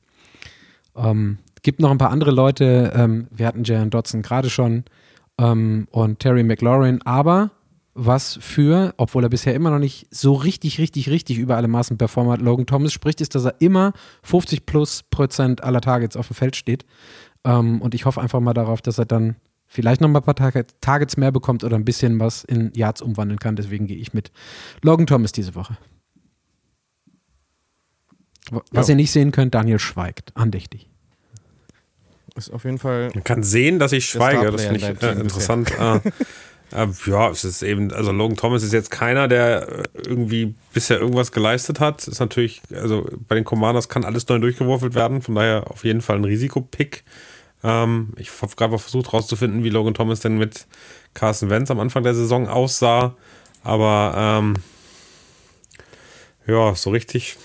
Ähm, gibt noch ein paar andere Leute, ähm, wir hatten Jaron Dodson gerade schon ähm, und Terry McLaurin, aber was für, obwohl er bisher immer noch nicht so richtig, richtig, richtig über alle Maßen performt hat, Logan Thomas spricht, ist, dass er immer 50 plus Prozent aller Targets auf dem Feld steht. Ähm, und ich hoffe einfach mal darauf, dass er dann vielleicht noch mal ein paar Target, Targets mehr bekommt oder ein bisschen was in Yards umwandeln kann. Deswegen gehe ich mit Logan Thomas diese Woche. Was Ja. ihr nicht sehen könnt, Daniel schweigt. Andächtig. Ist auf jeden Fall. Man kann sehen, dass ich schweige. Das finde in ich äh, interessant. äh, äh, ja, es ist eben, also Logan Thomas ist jetzt keiner, der äh, irgendwie bisher irgendwas geleistet hat. Ist natürlich, also bei den Commanders kann alles neu durchgewürfelt werden. Von daher auf jeden Fall ein Risikopick. Ähm, ich habe gerade versucht rauszufinden, wie Logan Thomas denn mit Carson Wentz am Anfang der Saison aussah. Aber ähm, ja, so richtig.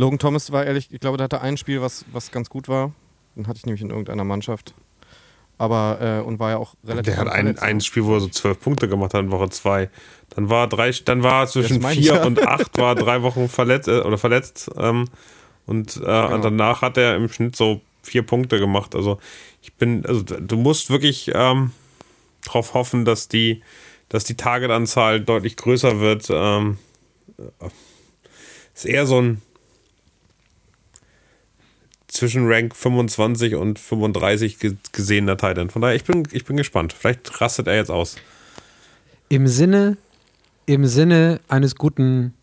Logan Thomas war ehrlich, ich glaube, der hatte ein Spiel, was, was ganz gut war. Den hatte ich nämlich in irgendeiner Mannschaft. Aber, äh, und war ja auch relativ. Der hat ein, ein Spiel, wo er so zwölf Punkte gemacht hat in Woche zwei. Dann war drei, dann war zwischen meine ich vier ja. und acht war drei Wochen verletzt äh, oder verletzt. Ähm, und äh, Genau. danach hat er im Schnitt so vier Punkte gemacht. Also ich bin, also du musst wirklich ähm, darauf hoffen, dass die, dass die Targetanzahl deutlich größer wird. Ähm, äh, ist eher so ein zwischen Rank 25 und 35 ge gesehener Titan. Von daher, ich bin, ich bin gespannt. Vielleicht rastet er jetzt aus. Im Sinne, im Sinne eines guten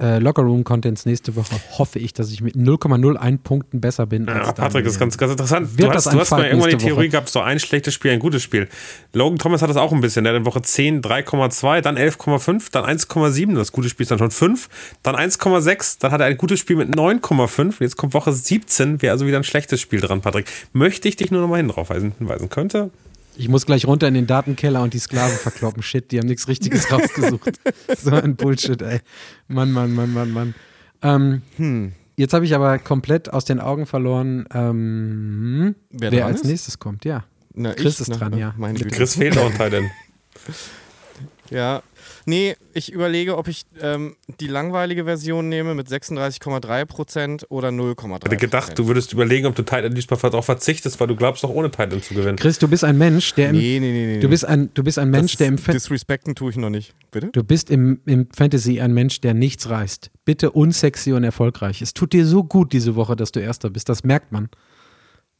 äh, Lockerroom-Contents nächste Woche hoffe ich, dass ich mit 0,01 Punkten besser bin. Ja, als Patrick, das ist ganz, ganz interessant. Du hast, du hast mal irgendwann die Theorie Woche? gehabt, so ein schlechtes Spiel, ein gutes Spiel. Logan Thomas hat das auch ein bisschen. Der hat in Woche 10 3,2, dann 11,5, dann 1,7. Das gute Spiel ist dann schon 5, dann 1,6, dann hat er ein gutes Spiel mit 9,5. Und Jetzt kommt Woche 17, wäre also wieder ein schlechtes Spiel dran, Patrick. Möchte ich dich nur noch mal hin drauf hinweisen könnte? Ich muss gleich runter in den Datenkeller und die Sklaven verkloppen. Shit, die haben nichts Richtiges rausgesucht. so ein Bullshit, ey. Mann, Mann, Mann, Mann, Mann. Ähm, Hm. Jetzt habe ich aber komplett aus den Augen verloren, ähm, Wer wer, als ist? nächstes kommt. Ja, Na, Chris ich, ist na, dran, na, ja. Chris fehlt auch ein Titan. Ja. Nee, ich überlege, ob ich ähm, die langweilige Version nehme mit 36,3% oder 0,3%. Ich hätte gedacht, du würdest überlegen, ob du Titan diesmal darauf verzichtest, weil du glaubst, auch ohne Titan zu gewinnen. Chris, du bist ein Mensch, der im, Nee, nee, nee, nee. du bist ein, du bist ein Mensch, das, der im Fan Disrespekten tue ich noch nicht. Bitte? Du bist im, im Fantasy ein Mensch, der nichts reißt. Bitte unsexy und erfolgreich. Es tut dir so gut diese Woche, dass du Erster bist. Das merkt man.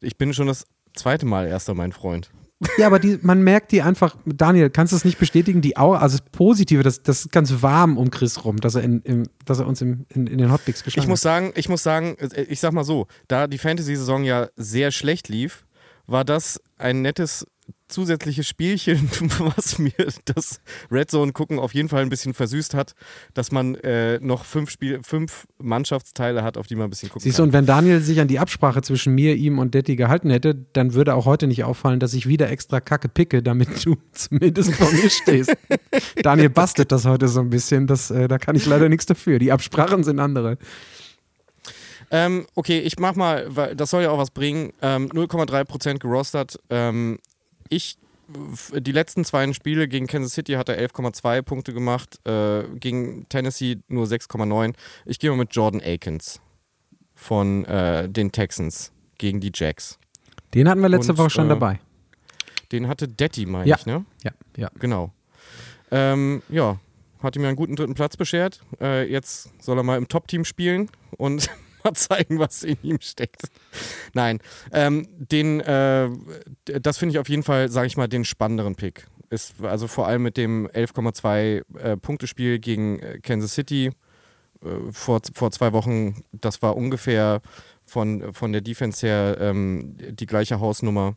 Ich bin schon das zweite Mal erster, mein Freund. Ja, aber die, man merkt die einfach, Daniel, kannst du es nicht bestätigen? Die Aura, also das Positive, das, das ist ganz warm um Chris rum, dass er, in, im, dass er uns im, in, in den Hotpicks geschlagen Ich muss hat. sagen, ich muss sagen, äh, ich sag mal so, da die Fantasy-Saison ja sehr schlecht lief, war das ein nettes zusätzliches Spielchen, was mir das Red Zone gucken auf jeden Fall ein bisschen versüßt hat, dass man äh, noch fünf Spiel, fünf Mannschaftsteile hat, auf die man ein bisschen gucken Siehst du, kann. und wenn Daniel sich an die Absprache zwischen mir, ihm und Detti gehalten hätte, dann würde auch heute nicht auffallen, dass ich wieder extra Kacke picke, damit du zumindest vor mir stehst. Daniel bastet das heute so ein bisschen, das, äh, da kann ich leider nichts dafür. Die Absprachen sind andere. Ähm, okay, ich mach mal, weil das soll ja auch was bringen. Ähm, 0,3% gerostert. Ähm, ich, f- die letzten zwei Spiele gegen Kansas City hat er 11,2 Punkte gemacht, äh, gegen Tennessee nur 6,9. Ich gehe mal mit Jordan Akins von äh, den Texans gegen die Jacks. Den hatten wir letzte Und, Woche schon äh, dabei. Den hatte Detti, meine Ja. ich, ne? Ja, ja. Genau. Ähm, ja, hat ihm ja einen guten dritten Platz beschert. Äh, jetzt soll er mal im Top-Team spielen und mal zeigen, was in ihm steckt. Nein, ähm, den, äh, das finde ich auf jeden Fall, sage ich mal, den spannenderen Pick. Ist also vor allem mit dem 11,2 äh, Punktespiel gegen äh, Kansas City äh, vor, vor zwei Wochen. Das war ungefähr von, von der Defense her ähm, die gleiche Hausnummer.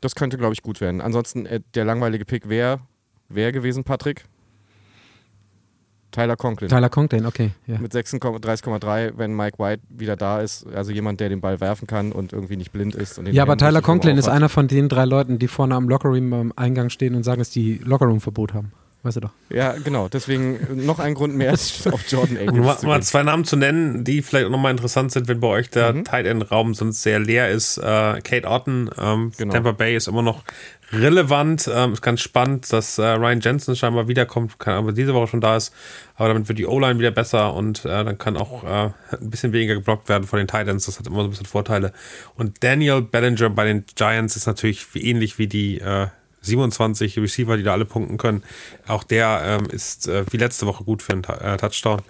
Das könnte, glaube ich, gut werden. Ansonsten, äh, der langweilige Pick wäre wär gewesen, Patrick. Tyler Conklin. Tyler Conklin, okay. Ja. Mit 36,3, wenn Mike White wieder da ist. Also jemand, der den Ball werfen kann und irgendwie nicht blind ist. Und den Ja, aber Tyler Conklin ist einer von den drei Leuten, die vorne am Lockerroom am Eingang stehen und sagen, dass die Lockerroom-Verbot haben. Weißt du doch. Ja, genau. Deswegen noch ein Grund mehr, auf Jordan Um mal, Akins zu mal zwei Namen zu nennen, die vielleicht auch nochmal interessant sind, wenn bei euch der Mhm. Tight End Raum sonst sehr leer ist. Äh, Kate Otten, ähm, Genau. Tampa Bay ist immer noch relevant. Ähm, ist ganz spannend, dass äh, Ryan Jensen scheinbar wiederkommt, keine Ahnung, ob er diese Woche schon da ist. Aber damit wird die O-Line wieder besser und äh, dann kann auch äh, ein bisschen weniger geblockt werden von den Tight Ends. Das hat immer so ein bisschen Vorteile. Und Daniel Bellinger bei den Giants ist natürlich ähnlich wie die äh, 27 Receiver, die da alle punkten können. Auch der ähm, ist äh, wie letzte Woche gut für einen Ta- äh, Touchdown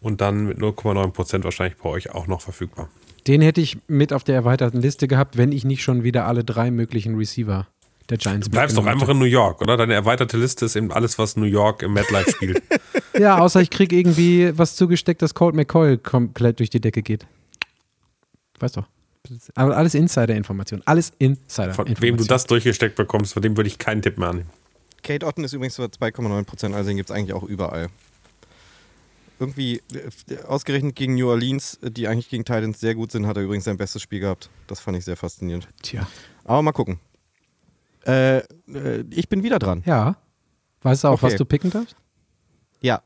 und dann mit 0,9% wahrscheinlich bei euch auch noch verfügbar. Den hätte ich mit auf der erweiterten Liste gehabt, wenn ich nicht schon wieder alle drei möglichen Receiver der Giants Du bleibst doch einfach in New York, oder? Deine erweiterte Liste ist eben alles, was New York im MetLife spielt. Ja, außer ich kriege irgendwie was zugesteckt, dass Colt McCoy komplett durch die Decke geht. Weißt doch. Aber alles Insider-Information. Alles Von Insider-Information. wem du das durchgesteckt bekommst, von dem würde ich keinen Tipp mehr annehmen. Kate Otten ist übrigens so 2,9 Prozent, also den gibt es eigentlich auch überall. Irgendwie, äh, ausgerechnet gegen New Orleans, äh, die eigentlich gegen Titans sehr gut sind, hat er übrigens sein bestes Spiel gehabt. Das fand ich sehr faszinierend. Tja. Aber mal gucken. Äh, äh, ich bin wieder dran. Ja. Weißt du auch, Okay. was du picken darfst? Ja.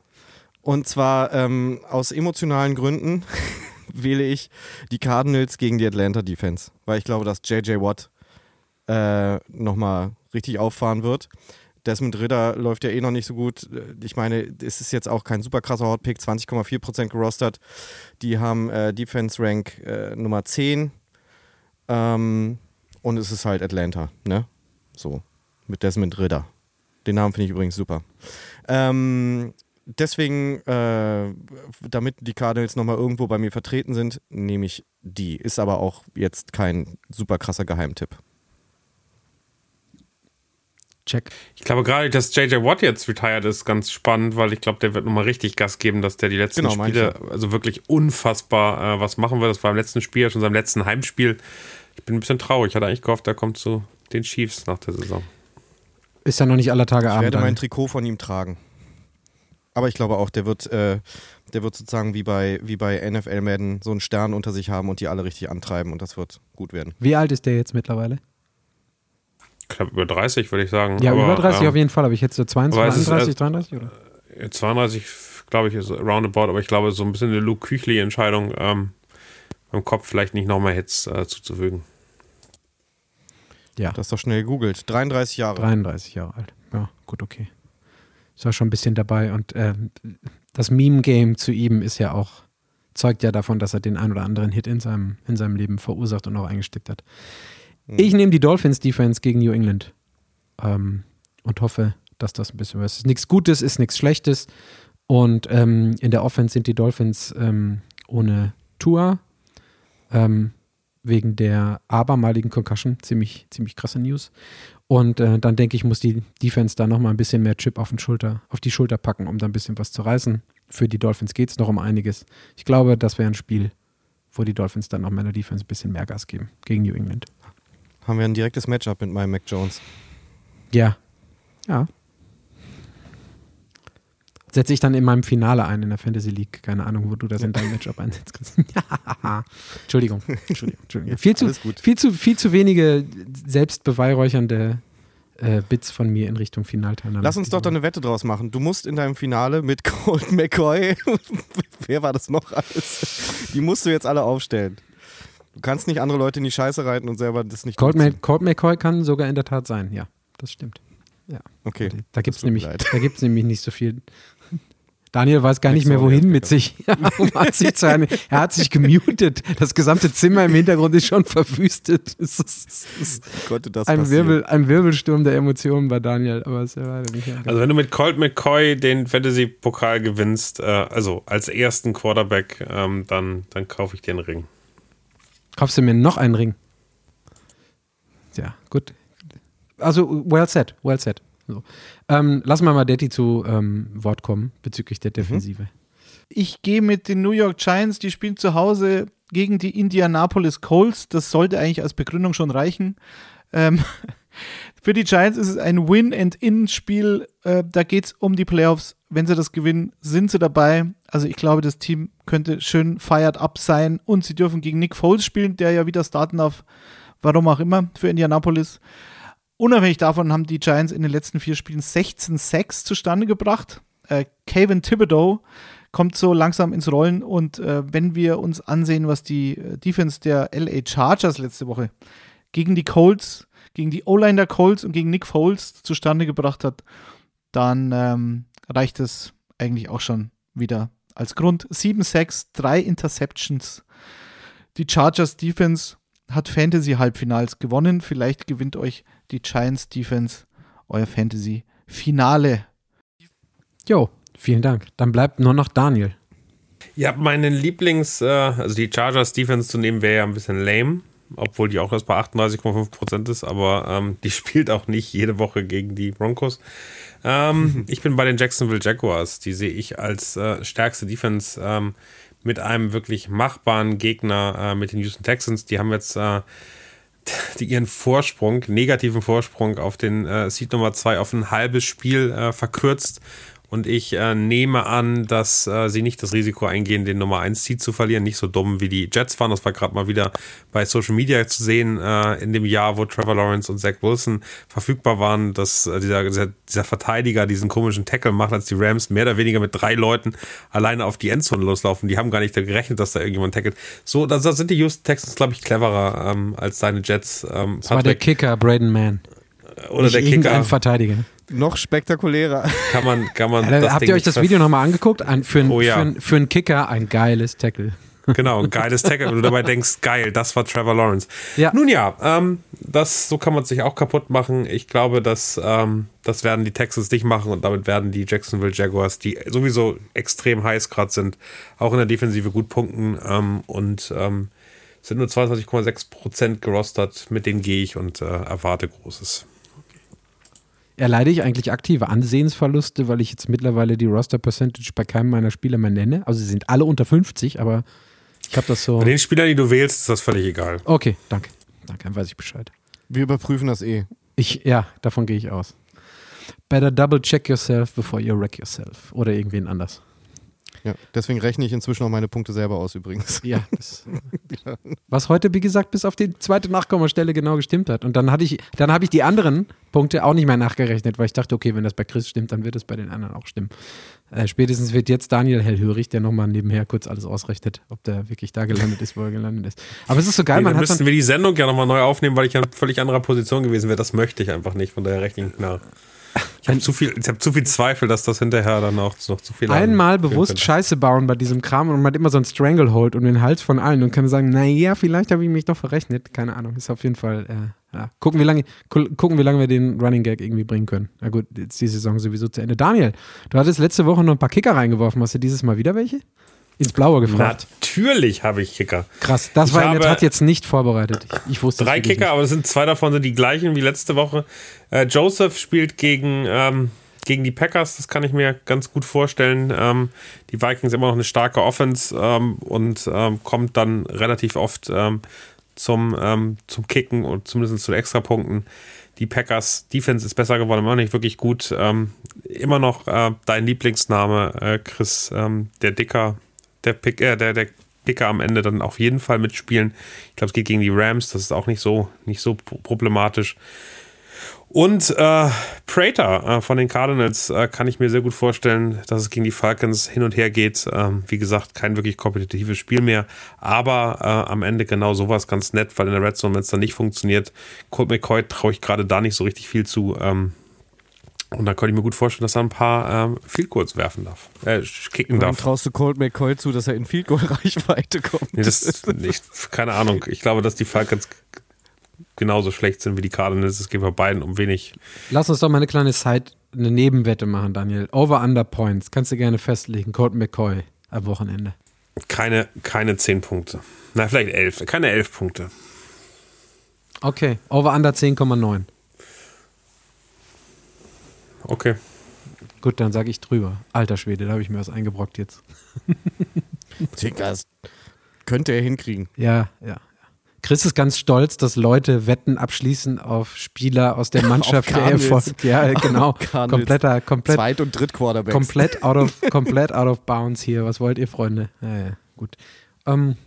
Und zwar ähm, aus emotionalen Gründen wähle ich die Cardinals gegen die Atlanta Defense, weil ich glaube, dass JJ Watt äh, nochmal richtig auffahren wird. Desmond Ritter läuft ja eh noch nicht so gut. Ich meine, es ist jetzt auch kein super krasser Hotpick, 20,4% gerostert. Die haben äh, Defense Rank äh, Nummer 10. Ähm, und es ist halt Atlanta, ne? So, mit Desmond Ritter. Den Namen finde ich übrigens super. Ähm, deswegen, äh, damit die Cardinals nochmal irgendwo bei mir vertreten sind, nehme ich die. Ist aber auch jetzt kein super krasser Geheimtipp. Check. Ich glaube gerade, dass JJ Watt jetzt retired ist, ganz spannend, weil ich glaube, der wird nochmal richtig Gas geben, dass der die letzten Genau, Spiele also wirklich unfassbar äh, was machen wird. Das war im letzten Spiel, schon seinem letzten Heimspiel. Ich bin ein bisschen traurig. Ich hatte eigentlich gehofft, er kommt zu den Chiefs nach der Saison. Ist ja noch nicht aller Tage Ich Abend. werde mein. Trikot von ihm tragen. Aber ich glaube auch, der wird, äh, der wird sozusagen wie bei, wie bei NFL Madden so einen Stern unter sich haben und die alle richtig antreiben und das wird gut werden. Wie alt ist der jetzt mittlerweile? Knapp über 30, würde ich sagen. Ja, Aber, über 30 ähm, auf jeden Fall, aber ich hätte so 22, aber es ist, 31, äh, 33 oder? 32, glaube ich, ist roundabout, aber ich glaube, so ein bisschen eine Luke Küchli-Entscheidung ähm, beim Kopf vielleicht nicht nochmal Hits äh, zuzufügen. Ja, Das ist doch schnell gegoogelt. 33 Jahre. 33 Jahre alt. Ja, gut, okay. Ist ja schon ein bisschen dabei und ähm, das Meme-Game zu ihm ist ja auch, zeugt ja davon, dass er den ein oder anderen Hit in seinem, in seinem Leben verursacht und auch eingesteckt hat. Ich nehme die Dolphins-Defense gegen New England ähm, und hoffe, dass das ein bisschen was ist. Nichts Gutes ist nichts Schlechtes und ähm, in der Offense sind die Dolphins ähm, ohne Tour ähm, wegen der abermaligen Concussion. Ziemlich, ziemlich krasse News. Und äh, dann denke ich, muss die Defense da nochmal ein bisschen mehr Chip auf, den Schulter, auf die Schulter packen, um da ein bisschen was zu reißen. Für die Dolphins geht es noch um einiges. Ich glaube, das wäre ein Spiel, wo die Dolphins dann noch meiner Defense ein bisschen mehr Gas geben gegen New England. Haben wir ein direktes Matchup mit meinem Mac Jones. Ja. Ja. Setze ich dann in meinem Finale ein in der Fantasy League. Keine Ahnung, wo du das in deinem Matchup einsetzt. Ja. Entschuldigung. Entschuldigung. Entschuldigung. Viel, zu, viel, zu, viel zu wenige selbstbeweihräuchernde äh, Bits von mir in Richtung Finalteilnahme. Lass uns doch da eine Wette draus machen. Du musst in deinem Finale mit Colt McCoy, wer war das noch alles? Die musst du jetzt alle aufstellen. Du kannst nicht andere Leute in die Scheiße reiten und selber das nicht Colt, Colt McCoy kann sogar in der Tat sein. Ja, das stimmt. Ja. Okay. Da gibt es nämlich, leid. da gibt's nämlich nicht so viel. Daniel weiß gar nicht mehr, wohin mit sich. Um er hat sich gemutet. Das gesamte Zimmer im Hintergrund ist schon verwüstet. Es ist, es ist konnte das ein, passieren? Wirbel, ein Wirbelsturm der Emotionen bei Daniel, aber es ist ja leider nicht Also wenn du mit Colt McCoy den Fantasy-Pokal gewinnst, äh, also als ersten Quarterback, ähm, dann, dann kaufe ich dir einen Ring. Kaufst du mir noch einen Ring? Ja, gut. Also, well said, well said. So. Ähm, lassen wir mal Detti zu ähm, Wort kommen bezüglich der Defensive. Ich gehe mit den New York Giants, die spielen zu Hause gegen die Indianapolis Colts. Das sollte eigentlich als Begründung schon reichen. Ähm, für die Giants ist es ein Win-and-In-Spiel. Äh, da geht es um die Playoffs. Wenn sie das gewinnen, sind sie dabei. Also ich glaube, das Team könnte schön fired up sein und sie dürfen gegen Nick Foles spielen, der ja wieder starten darf. Warum auch immer für Indianapolis. Unabhängig davon haben die Giants in den letzten vier Spielen 16 Sacks zustande gebracht. Äh, Kevin Thibodeau kommt so langsam ins Rollen und äh, wenn wir uns ansehen, was die äh, Defense der LA Chargers letzte Woche gegen die Colts, gegen die O-Line der Colts und gegen Nick Foles zustande gebracht hat, dann ähm, reicht es eigentlich auch schon wieder als Grund. 7 Sacks, 3 Interceptions. Die Chargers Defense hat Fantasy-Halbfinals gewonnen. Vielleicht gewinnt euch die Giants Defense euer Fantasy-Finale. Jo, vielen Dank. Dann bleibt nur noch Daniel. Ja, meinen Lieblings, äh, also die Chargers Defense zu nehmen, wäre ja ein bisschen lame, obwohl die auch erst bei 38,5% ist, aber ähm, die spielt auch nicht jede Woche gegen die Broncos. Ähm, ich bin bei den Jacksonville Jaguars, die sehe ich als äh, stärkste Defense ähm, mit einem wirklich machbaren Gegner äh, mit den Houston Texans. Die haben jetzt äh, die ihren Vorsprung, negativen Vorsprung auf den äh, Seed Nummer 2 auf ein halbes Spiel äh, verkürzt und ich äh, nehme an, dass äh, sie nicht das Risiko eingehen, den Nummer 1 Seed zu verlieren. Nicht so dumm wie die Jets waren. Das war gerade mal wieder bei Social Media zu sehen, äh, in dem Jahr, wo Trevor Lawrence und Zach Wilson verfügbar waren, dass äh, dieser, dieser, dieser Verteidiger diesen komischen Tackle macht, als die Rams mehr oder weniger mit drei Leuten alleine auf die Endzone loslaufen. Die haben gar nicht gerechnet, dass da irgendjemand tackelt. So, da, sind die Houston Texans, glaube ich, cleverer ähm, als deine Jets. Ähm, das war der Kicker, Braden Mann. Oder Nicht der Kicker. Verteidiger. Noch spektakulärer. Kann man, kann man. Ja, das habt Ding ihr euch das Video nochmal angeguckt? Ein, für, ein, Oh ja. ein, einen Kicker ein geiles Tackle. Genau, ein geiles Tackle, wenn du dabei denkst, geil, das war Trevor Lawrence. Ja. Nun ja, ähm, das, so kann man sich auch kaputt machen. Ich glaube, dass, ähm, das werden die Texans nicht machen und damit werden die Jacksonville Jaguars, die sowieso extrem heiß gerade sind, auch in der Defensive gut punkten ähm, und ähm, sind nur 22,6% gerostert. Mit denen gehe ich und äh, erwarte Großes. Erleide ich eigentlich aktive Ansehensverluste, weil ich jetzt mittlerweile die Roster-Percentage bei keinem meiner Spieler mehr nenne? Also sie sind alle unter 50, aber ich habe das so. Bei den Spielern, die du wählst, ist das völlig egal. Okay, danke. Danke, dann weiß ich Bescheid. Wir überprüfen das eh. Ich, ja, davon gehe ich aus. Better double check yourself before you wreck yourself. Oder irgendwen anders. Ja, deswegen rechne ich inzwischen auch meine Punkte selber aus übrigens. Ja. Das, was heute, wie gesagt, bis auf die zweite Nachkommastelle genau gestimmt hat. Und dann hatte ich, dann habe ich die anderen Punkte auch nicht mehr nachgerechnet, weil ich dachte, okay, wenn das bei Chris stimmt, dann wird es bei den anderen auch stimmen. Äh, spätestens wird jetzt Daniel hellhörig, der nochmal nebenher kurz alles ausrechnet, ob der wirklich da gelandet ist, wo er gelandet ist. Aber es ist so geil, Nee, man dann hat müssten dann, wir die Sendung ja nochmal neu aufnehmen, weil ich ja in völlig anderer Position gewesen wäre. Das möchte ich einfach nicht, von daher rechne ich nach. Ich habe zu, viel, ich hab zu viel Zweifel, dass das hinterher dann auch noch zu viel einmal bewusst könnte. Scheiße bauen bei diesem Kram und man hat immer so ein Stranglehold um den Hals von allen und kann sagen, naja, vielleicht habe ich mich doch verrechnet. Keine Ahnung, ist auf jeden Fall, äh, ja. Gucken, wie lange, gu- gucken, wie lange wir den Running Gag irgendwie bringen können. Na gut, jetzt ist die Saison sowieso zu Ende. Daniel, du hattest letzte Woche noch ein paar Kicker reingeworfen. Hast du dieses Mal wieder welche? Ins Blaue gefragt. Natürlich habe ich Kicker. Krass, das Ich war in der Tat jetzt nicht vorbereitet. Ich, ich wusste Drei Kicker, aber es sind zwei davon sind die gleichen wie letzte Woche. Äh, Joseph spielt gegen, ähm, gegen die Packers, das kann ich mir ganz gut vorstellen. Ähm, die Vikings immer noch eine starke Offense ähm, und ähm, kommt dann relativ oft ähm, zum, ähm, zum Kicken und zumindest zu Extrapunkten. Die Packers Defense ist besser geworden, immer noch nicht wirklich gut. Immer noch äh, dein Lieblingsname, äh, Chris, der Dicker, der Pick, äh, der, der Picker am Ende dann auf jeden Fall mitspielen. Ich glaube, es geht gegen die Rams, das ist auch nicht so, nicht so pro- problematisch. Und äh, Prater äh, von den Cardinals äh, kann ich mir sehr gut vorstellen, dass es gegen die Falcons hin und her geht. Ähm, wie gesagt, kein wirklich kompetitives Spiel mehr, aber äh, am Ende genau sowas ganz nett, weil in der Red Zone, wenn es dann nicht funktioniert, Colt McCoy traue ich gerade da nicht so richtig viel zu. Ähm, und da könnte ich mir gut vorstellen, dass er ein paar ähm, Field Goals werfen darf, äh, kicken Dann darf. traust du Colt McCoy zu, dass er in Field Goal Reichweite kommt. Nee, das, ich, keine Ahnung. Ich glaube, dass die Falcons genauso schlecht sind wie die Cardinals. Es geht bei beiden um wenig. Lass uns doch mal eine kleine Side, eine Nebenwette machen, Daniel. Over-Under Points. Kannst du gerne festlegen. Colton McCoy am Wochenende. Keine, keine zehn Punkte. Na, vielleicht elf. Keine elf Punkte. Okay. Over-Under 10,9. Okay. Gut, dann sage ich drüber. Alter Schwede, da habe ich mir was eingebrockt jetzt. Tickers. Könnte er hinkriegen. Ja, ja. Chris ist ganz stolz, dass Leute Wetten abschließen auf Spieler aus der Mannschaft, der. Erfolg. Ja, genau. Kompletter, komplett, Zweit- und Drittquarterbacks. komplett out of, komplett out of bounds hier. Was wollt ihr, Freunde? Ja, ja, gut. Ähm,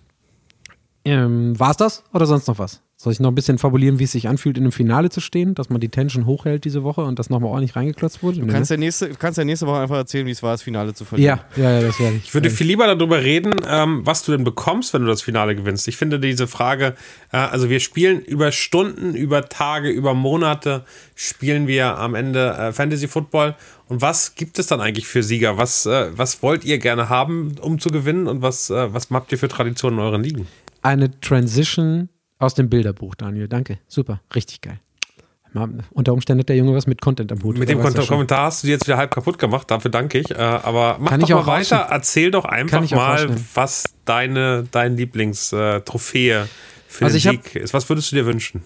ähm, war's das oder sonst noch was? Soll ich noch ein bisschen fabulieren, wie es sich anfühlt, in einem Finale zu stehen, dass man die Tension hochhält diese Woche und das nochmal ordentlich reingeklotzt wurde? Du Nee, kannst ne? ja, nächste, du kannst ja nächste Woche einfach erzählen, wie es war, das Finale zu verlieren. ja, ja, ja, das werde ich. Ich würde viel lieber darüber reden, ähm, was du denn bekommst, wenn du das Finale gewinnst. Ich finde diese Frage, äh, also wir spielen über Stunden, über Tage, über Monate spielen wir am Ende äh, Fantasy Football. Und was gibt es dann eigentlich für Sieger? Was, äh, was wollt ihr gerne haben, um zu gewinnen? Und was, äh, was habt ihr für Traditionen in euren Ligen? eine Transition aus dem Bilderbuch, Daniel. Danke. Super. Richtig geil. Mal, unter Umständen hat der Junge was mit Content am Hut. Mit dem schon. Kommentar hast du dir jetzt wieder halb kaputt gemacht, dafür danke ich. Äh, aber mach Kann doch ich mal weiter, erzähl doch einfach mal, was deine, dein Lieblingstrophäe für Also den Sieg ist. Was würdest du dir wünschen?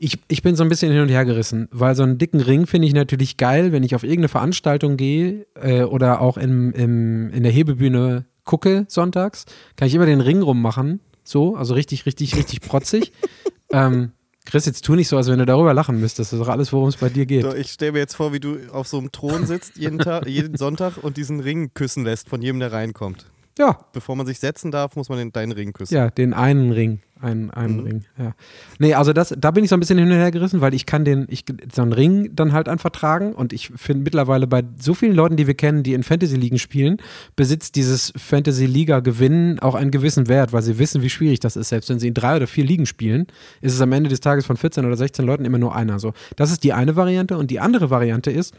Ich, ich bin so ein bisschen hin und her gerissen, weil so einen dicken Ring finde ich natürlich geil, wenn ich auf irgendeine Veranstaltung gehe äh, oder auch im, im, in der Hebebühne gucke sonntags, kann ich immer den Ring rummachen. So, also richtig, richtig, richtig protzig. ähm, Chris, jetzt tu nicht so, als wenn du darüber lachen müsstest. Das ist doch alles, worum es bei dir geht. Ich stelle mir jetzt vor, wie du auf so einem Thron sitzt jeden, Tag, jeden Sonntag und diesen Ring küssen lässt von jedem, der reinkommt. Ja, Bevor man sich setzen darf, muss man den, deinen Ring küssen. Ja, den einen Ring. Einen, einen Mhm. Ring, ja. Nee, also das, da bin ich so ein bisschen hin und her gerissen, weil ich kann den, ich, so einen Ring dann halt einfach tragen und ich finde mittlerweile bei so vielen Leuten, die wir kennen, die in Fantasy-Ligen spielen, besitzt dieses Fantasy-Liga-Gewinnen auch einen gewissen Wert, weil sie wissen, wie schwierig das ist. Selbst wenn sie in drei oder vier Ligen spielen, ist es am Ende des Tages von 14 oder 16 Leuten immer nur einer. So, das ist die eine Variante und die andere Variante ist,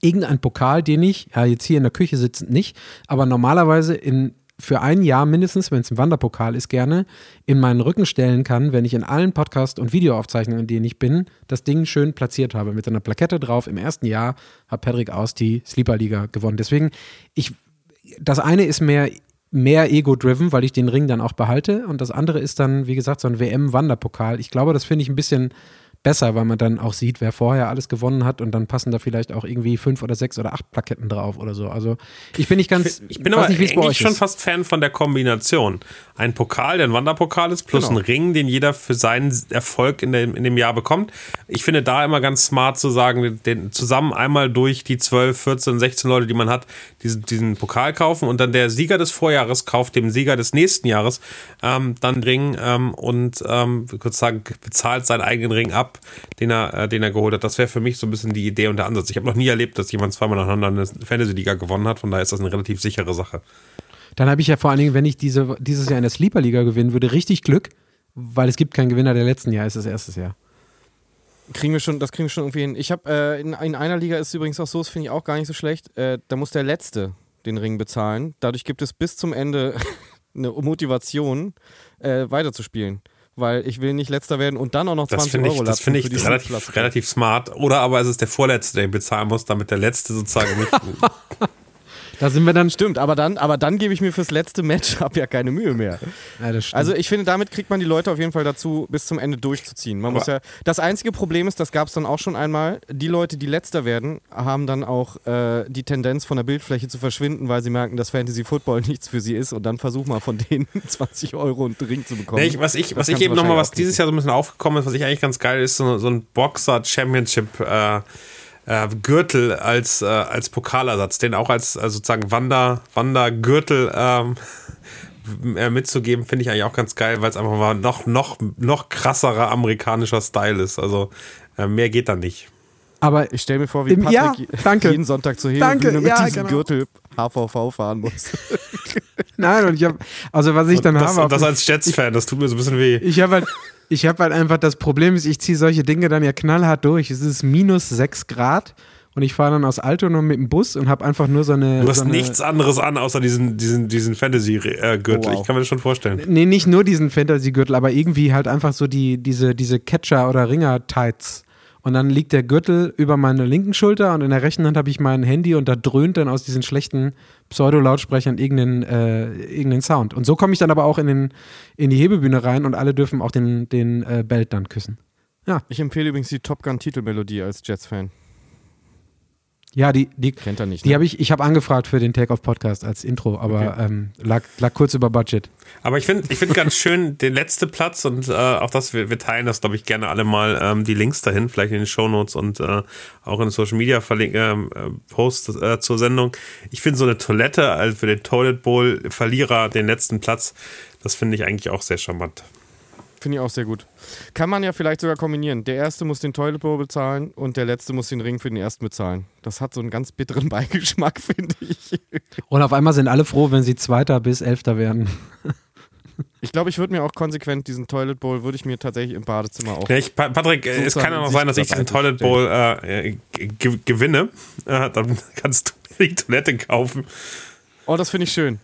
irgendein Pokal, den ich, ja, jetzt hier in der Küche sitzend nicht, aber normalerweise in für ein Jahr mindestens, wenn es ein Wanderpokal ist, gerne in meinen Rücken stellen kann, wenn ich in allen Podcast- und Videoaufzeichnungen, in denen ich bin, das Ding schön platziert habe. Mit einer Plakette drauf. Im ersten Jahr hat Patrick Aus die Sleeper-Liga gewonnen. Deswegen, ich, das eine ist mehr, mehr ego-driven, weil ich den Ring dann auch behalte. Und das andere ist dann, wie gesagt, so ein WM-Wanderpokal. Ich glaube, das finde ich ein bisschen besser, weil man dann auch sieht, wer vorher alles gewonnen hat und dann passen da vielleicht auch irgendwie fünf oder sechs oder acht Plaketten drauf oder so. Also ich bin nicht ganz, Ich bin aber nicht, eigentlich schon ist. fast Fan von der Kombination. Ein Pokal, der ein Wanderpokal ist, plus Genau. ein Ring, den jeder für seinen Erfolg in dem, in dem Jahr bekommt. Ich finde da immer ganz smart zu sagen, den, zusammen einmal durch die 12, 14, 16 Leute, die man hat, diesen, diesen Pokal kaufen und dann der Sieger des Vorjahres kauft dem Sieger des nächsten Jahres ähm, dann Ring ähm, und ähm, kurz sagen, bezahlt seinen eigenen Ring ab, den er, äh, den er geholt hat. Das wäre für mich so ein bisschen die Idee und der Ansatz. Ich habe noch nie erlebt, dass jemand zweimal nacheinander eine Fantasy-Liga gewonnen hat, von daher ist das eine relativ sichere Sache. Dann habe ich ja vor allen Dingen, wenn ich diese, dieses Jahr in der Sleeper-Liga gewinnen würde, richtig Glück, weil es gibt keinen Gewinner der letzten Jahr, ist das erstes Jahr. Kriegen wir schon, das kriegen wir schon irgendwie hin. Ich habe äh, in, in einer Liga ist es übrigens auch so, das finde ich auch gar nicht so schlecht. Äh, da muss der Letzte den Ring bezahlen. Dadurch gibt es bis zum Ende eine Motivation, äh, weiterzuspielen. Weil ich will nicht Letzter werden und dann auch noch 20 Das finde ich, Euro das finde ich relativ, relativ smart. Oder aber es ist der Vorletzte, der ihn bezahlen muss, damit der Letzte sozusagen nicht. Da sind wir dann. Stimmt, aber dann, aber dann gebe ich mir fürs letzte Matchup ja keine Mühe mehr. Ja. Also ich finde, damit kriegt man die Leute auf jeden Fall dazu, bis zum Ende durchzuziehen. Man Aber- muss ja. Das einzige Problem ist, das gab es dann auch schon einmal. Die Leute, die letzter werden, haben dann auch äh, die Tendenz von der Bildfläche zu verschwinden, weil sie merken, dass Fantasy Football nichts für sie ist. Und dann versuch mal von denen 20 Euro und Ring zu bekommen. Nee, ich, was ich, Das was ich eben nochmal, was dieses Jahr so ein bisschen aufgekommen ist, was ich eigentlich ganz geil ist, so, so ein Boxer-Championship äh, äh, Gürtel als, äh, als Pokalersatz, den auch als also sozusagen Wander, Wandergürtel ähm, äh, mitzugeben, finde ich eigentlich auch ganz geil, weil es einfach mal noch, noch, noch krasserer amerikanischer Style ist. Also äh, mehr geht da nicht. aber Ich stelle mir vor, wie Im- ja, Patrick danke. jeden Sonntag zur Danke, Hebebühne mit ja, diesem genau. Gürtel HVV fahren muss. nein, und ich habe, also was ich dann das, habe. und das als Jets-Fan, das tut mir so ein bisschen weh. ich habe halt, ich habe halt einfach das Problem ist, ich ziehe solche Dinge dann ja knallhart durch. Es ist minus 6 Grad und ich fahre dann aus Altona mit dem Bus und habe einfach nur so eine. Du hast so eine, nichts anderes an, außer diesen, diesen, diesen Fantasy-Gürtel. Oh, wow. Ich kann mir das schon vorstellen. Nee, nicht nur diesen Fantasy-Gürtel, aber irgendwie halt einfach so die, diese, diese Catcher- oder Ringer-Tights. Und dann liegt der Gürtel über meine linken Schulter und in der rechten Hand habe ich mein Handy und da dröhnt dann aus diesen schlechten Pseudo-Lautsprechern irgendeinen, äh, irgendeinen Sound. Und so komme ich dann aber auch in, den, in die Hebebühne rein und alle dürfen auch den, den äh, Belt dann küssen. Ich empfehle übrigens die Top Gun Titelmelodie als Jets-Fan. Ja, die, die, Kennt er nicht. die ne? habe ich, ich habe angefragt für den Take-Off-Podcast als Intro, aber ähm, lag, lag kurz über Budget. Aber ich finde ich find ganz schön den letzten Platz und äh, auch das, wir, wir teilen das, glaube ich, gerne alle mal, ähm, die Links dahin, vielleicht in den Shownotes und äh, auch in den Social Media Verlink ähm, äh, Posts äh, zur Sendung. Ich finde so eine Toilette also für den Toilet Bowl Verlierer den letzten Platz, das finde ich eigentlich auch sehr charmant. Finde ich auch sehr gut. Kann man ja vielleicht sogar kombinieren. Der erste muss den Toilet Bowl bezahlen und der letzte muss den Ring für den ersten bezahlen. Das hat so einen ganz bitteren Beigeschmack, finde ich. Und auf einmal sind alle froh, wenn sie Zweiter bis Elfter werden. Ich glaube, ich würde mir auch konsequent diesen Toilet Bowl, würde ich mir tatsächlich im Badezimmer auch. Ja, ich, Pa- Patrick, äh, es kann ja noch in sein, dass ich diesen Toilet Bowl äh, ge gewinne. Äh, dann kannst du mir die Toilette kaufen. Oh, das finde ich schön.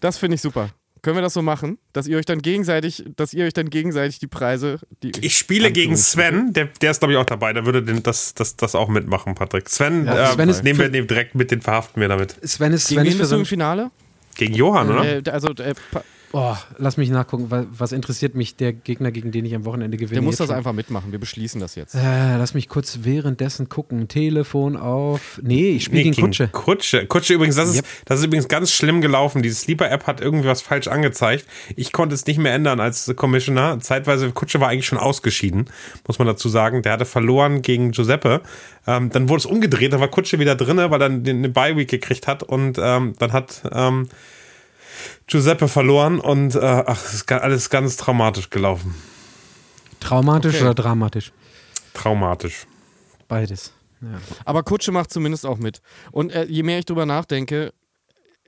Das finde ich super. Können wir das so machen, dass ihr euch dann gegenseitig, dass ihr euch dann gegenseitig die Preise. Die Ich spiele gegen Sven, der, der ist glaube ich auch dabei, der würde den, das, das, das auch mitmachen, Patrick. Sven, Ja, äh, Sven ist- nehmen wir den direkt mit, den verhaften wir damit. Sven ist, Gegen Sven wen ist für so ein, Finale? Gegen Johann, oder? Äh, also, äh, oh, lass mich nachgucken, was, interessiert mich der Gegner, gegen den ich am Wochenende gewinne? der muss das schon? einfach mitmachen. Wir beschließen das jetzt. Äh, lass mich kurz währenddessen gucken. Telefon auf. Nee, ich spiele Nee, gegen Kutsche. Kutsche. Kutsche übrigens, das ist, Yep. das ist übrigens ganz schlimm gelaufen. Diese Sleeper-App hat irgendwie was falsch angezeigt. Ich konnte es nicht mehr ändern als Commissioner. Zeitweise, Kutsche war eigentlich schon ausgeschieden, muss man dazu sagen. Der hatte verloren gegen Giuseppe. Ähm, dann wurde es umgedreht, da war Kutsche wieder drinne, weil er den- eine Bye-Week gekriegt hat und ähm, dann hat ähm, Giuseppe verloren und äh, ach, es ist alles ganz traumatisch gelaufen. Traumatisch Okay. oder dramatisch? Traumatisch. Beides. Ja. Aber Kutsche macht zumindest auch mit. Und äh, je mehr ich drüber nachdenke,